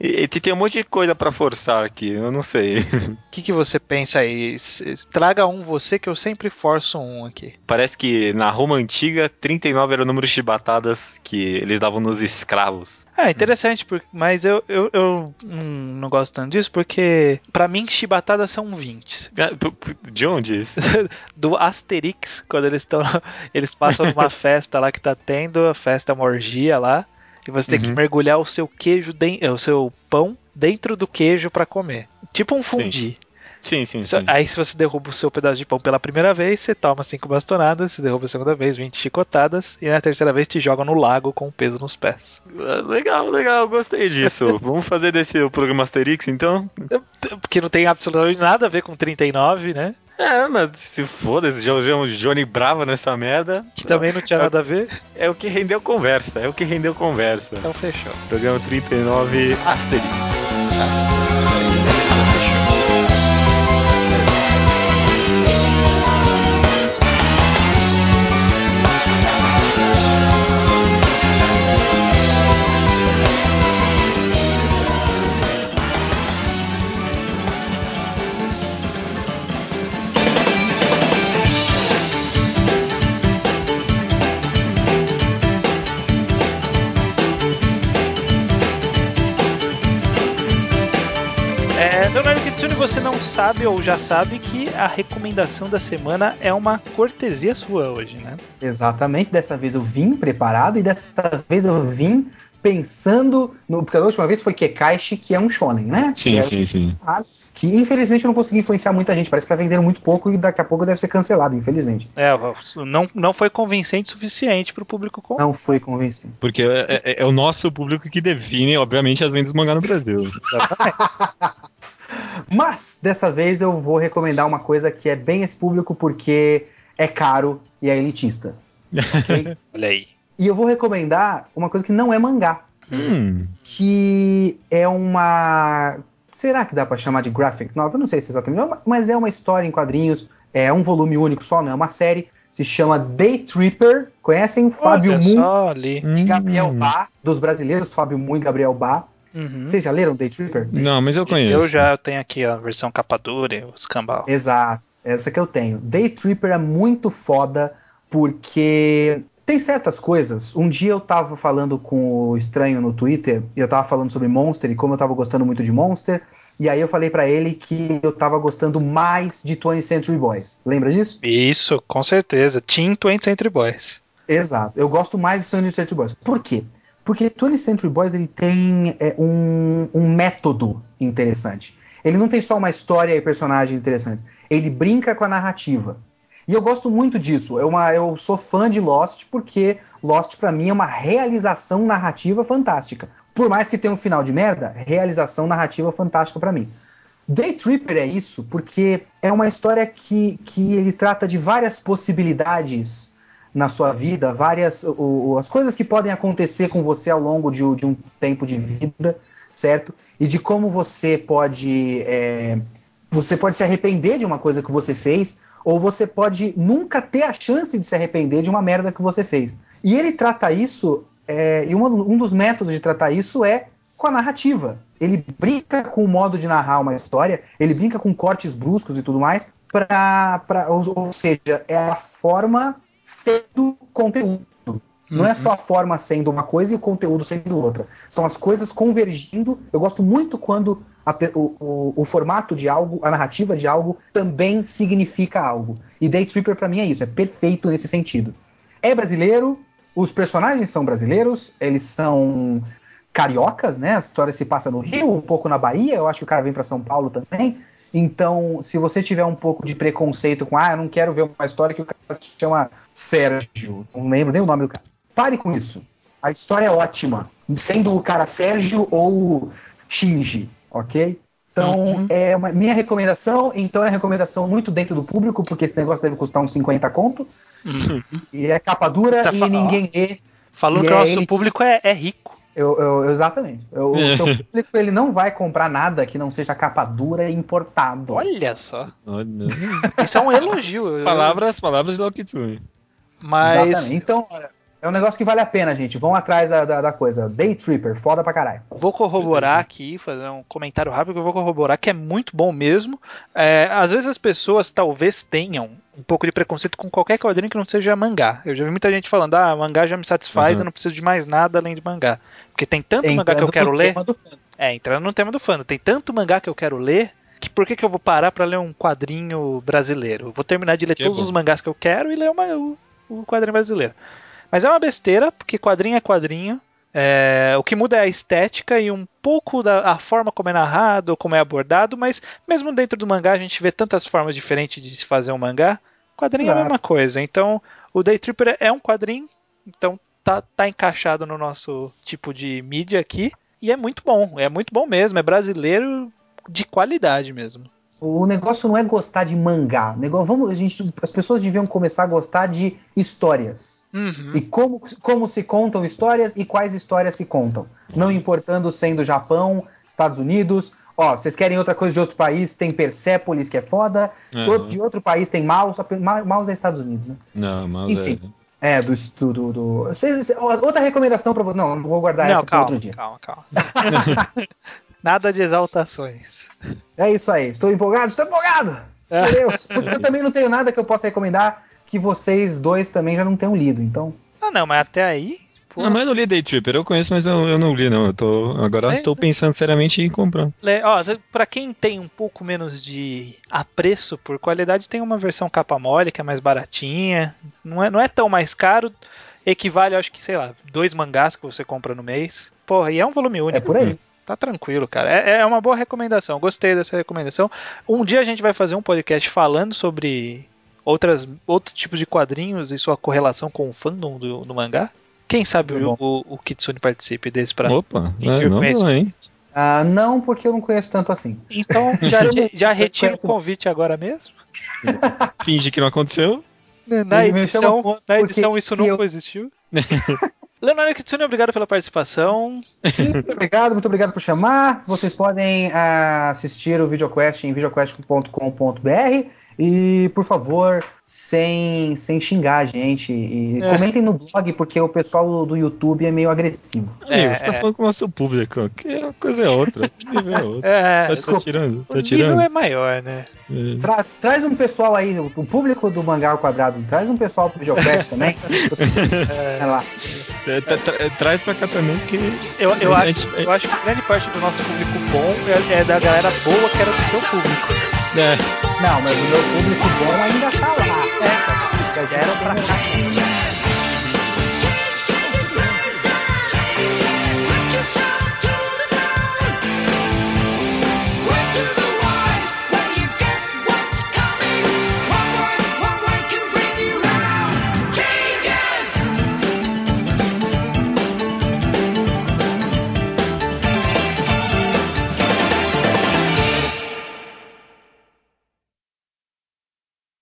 e, e tem um monte de coisa pra forçar aqui, eu não sei. O que, que você pensa aí? Traga um você que eu sempre forço um aqui. Parece que na Roma antiga, 39 era o número de chibatadas que eles davam nos escravos. É interessante, mas eu, eu, eu não gosto tanto disso porque pra mim chibatadas são 20. Ah, De onde isso? Do Asterix, quando eles estão. Eles passam numa festa lá que tá tendo, a festa é uma orgia lá. E você tem que Uhum. mergulhar o seu queijo, den- eh, o seu pão dentro do queijo pra comer. Tipo um fundi. Sim, sim, Só- sim. Aí se você derruba o seu pedaço de pão pela primeira vez, você toma cinco bastonadas, se derruba a segunda vez, 20 chicotadas, e na terceira vez te joga no lago com o peso nos pés. Ah, Legal, legal, gostei disso. Vamos fazer desse o programa Asterix, então? Porque não tem absolutamente nada a ver com 39, né? É, mas se foda-se, já usei um Johnny Bravo nessa merda. Que também não tinha nada a ver. É o que rendeu conversa, é o que rendeu conversa. Então fechou. Programa 39 Asterix. É, você não sabe ou já sabe que a recomendação da semana é uma cortesia sua hoje, né? Exatamente, dessa vez eu vim preparado e dessa vez eu vim pensando no. Porque a última vez foi Kekaishi, que é um shonen, né? Sim, É- sim, sim. Que infelizmente eu não consegui influenciar muita gente. Parece que tá vendendo muito pouco e daqui a pouco deve ser cancelado, infelizmente. É, não, não foi convincente o suficiente pro público com. Não foi convencido. Porque é, é- é o nosso público que define, obviamente, as vendas do mangá no Brasil. Mas dessa vez eu vou recomendar uma coisa que é bem esse público porque é caro e é elitista. ok? Olha aí. E eu vou recomendar uma coisa que não é mangá, hum, que é uma. Será que dá pra chamar de graphic novel? Eu não sei se é exatamente, mas é uma história em quadrinhos, é um volume único só, não é uma série. Se chama Day Tripper. Conhecem Fábio Olha Moon só ali. e Gabriel hum. Bá, dos brasileiros, Fábio Moon e Gabriel Bá. Uhum. Vocês já leram Day Tripper? Não, mas eu conheço. Eu já tenho aqui a versão capa dura, e os cambal. Exato, essa que eu tenho. Day Tripper é muito foda porque tem certas coisas. Um dia eu tava falando com o estranho no Twitter, e eu tava falando sobre Monster e como eu tava gostando muito de Monster, e aí eu falei pra ele que eu tava gostando mais de 20th Century Boys. Lembra disso? Isso, com certeza. Team 20 Century Boys. Exato. Eu gosto mais de 20th Century Boys. Por quê? Porque 20th Century Boys ele tem é, um, um método interessante. Ele não tem só uma história e personagens interessantes. Ele brinca com a narrativa. E eu gosto muito disso. É uma, eu sou fã de Lost porque Lost pra mim é uma realização narrativa fantástica. Por mais que tenha um final de merda, realização narrativa fantástica pra mim. Day Tripper é isso porque é uma história que, que ele trata de várias possibilidades na sua vida, várias o- as coisas que podem acontecer com você ao longo de, um- de um tempo de vida, certo? E de como você pode é, você pode se arrepender de uma coisa que você fez, ou você pode nunca ter a chance de se arrepender de uma merda que você fez. E ele trata isso, é, e uma- um dos métodos de tratar isso é com a narrativa. Ele brinca com o modo de narrar uma história, ele brinca com cortes bruscos e tudo mais, pra, pra, ou, ou seja, é a forma sendo conteúdo. Não é só a forma sendo uma coisa e o conteúdo sendo outra. São as coisas convergindo. Eu gosto muito quando a, o, o, o, formato de algo, a narrativa de algo, também significa algo. E Day Tripper, para mim, é isso. É perfeito nesse sentido. É brasileiro, os personagens são brasileiros, eles são cariocas, né? A história se passa no Rio, um pouco na Bahia. Eu acho que o cara vem para São Paulo também. Então, se você tiver um pouco de preconceito com, ah, eu não quero ver uma história que o cara se chama Sérgio, não lembro nem o nome do cara. Pare com isso. A história é ótima, sendo o cara Sérgio ou Shinji, ok? Então, uhum. é uma minha recomendação, então é recomendação muito dentro do público, porque esse negócio deve custar uns 50 conto. Uhum. E é capa dura tá e ninguém lê. Falando que o é nosso público é, é rico. Eu, eu, exatamente. Eu, o seu público ele não vai comprar nada que não seja capa dura e importado. Olha só. Isso é um elogio. Palavras, palavras de Lokitsune. Mas. Exatamente. Então, é um negócio que vale a pena, gente. Vão atrás da, da, da, coisa. Day Tripper, foda pra caralho. Vou corroborar aqui, fazer um comentário rápido que eu vou corroborar que é muito bom mesmo. É, às vezes as pessoas talvez tenham um pouco de preconceito com qualquer quadrinho que não seja mangá. Eu já vi muita gente falando, ah, mangá já me satisfaz, uhum. eu não preciso de mais nada além de mangá. Porque tem tanto entrando mangá que eu quero ler. É, entrando no tema do fã. Tem tanto mangá que eu quero ler que por que, que eu vou parar para ler um quadrinho brasileiro? Eu vou terminar de ler que todos os mangás que eu quero e ler uma, o, o quadrinho brasileiro. Mas é uma besteira, porque quadrinho é quadrinho. É, o que muda é a estética e um pouco da a forma como é narrado, como é abordado, mas mesmo dentro do mangá a gente vê tantas formas diferentes de se fazer um mangá. Quadrinho Exato. é a mesma coisa. Então, o Day Tripper é um quadrinho, então tá, tá encaixado no nosso tipo de mídia aqui. E é muito bom, é muito bom mesmo. É brasileiro de qualidade mesmo. O negócio não é gostar de mangá. O negócio, vamos, a gente, as pessoas deviam começar a gostar de histórias. Uhum. E como, como se contam histórias e quais histórias se contam. Não importando sendo Japão, Estados Unidos. Ó, vocês querem outra coisa de outro país? Tem Persépolis, que é foda. Uhum. De outro país tem Maus. Maus é Estados Unidos, né? Não, Maus Enfim. é. É, do estudo do. Outra recomendação para você. Não, não vou guardar não, essa para outro dia. Calma, calma. Nada de exaltações. É isso aí. Estou empolgado? Estou empolgado! Meu Deus. Porque eu também não tenho nada que eu possa recomendar que vocês dois também já não tenham lido, então. Ah, não, mas até aí. Pô. Não, mas eu não li Day Tripper, eu conheço, mas eu, eu não li, não. Eu tô, agora é, estou pensando seriamente em comprar. Ó, pra quem tem um pouco menos de apreço por qualidade, tem uma versão capa mole, que é mais baratinha. Não é, não é tão mais caro. Equivale, acho que, sei lá, dois mangás que você compra no mês. Porra, e é um volume único. É por aí. Tá tranquilo, cara. É, é uma boa recomendação. Gostei dessa recomendação. Um dia a gente vai fazer um podcast falando sobre outras, outros tipos de quadrinhos e sua correlação com o fandom do, do mangá. Quem sabe o, o, o, Kitsune participe desse pra Opa, é, não, não, hein? Ah, não, porque eu não conheço tanto assim. Então já, já retiro o convite agora mesmo? Finge que não aconteceu. Na edição, na edição isso nunca eu... existiu. Leonardo Kitsune, obrigado pela participação. Muito obrigado, muito obrigado por chamar. Vocês podem uh, assistir o VideoQuest em videoquest.com.br e, por favor, sem, sem xingar a gente. E é. comentem no blog, porque o pessoal do YouTube é meio agressivo. É, você tá falando com o nosso público. Que a coisa é outra. O nível é outro. É, tá, tá tirando. Tá o tirando. nível é maior, né? É. Tra traz um pessoal aí, o público do Mangá ao Quadrado, traz um pessoal pro Videocast também. é. lá. É, traz pra cá também, porque. Eu, eu, acho, eu acho que grande parte do nosso público bom é, é da galera boa que era do seu público. É. Não, mas o meu público bom ainda tá lá. É, já era pra cá.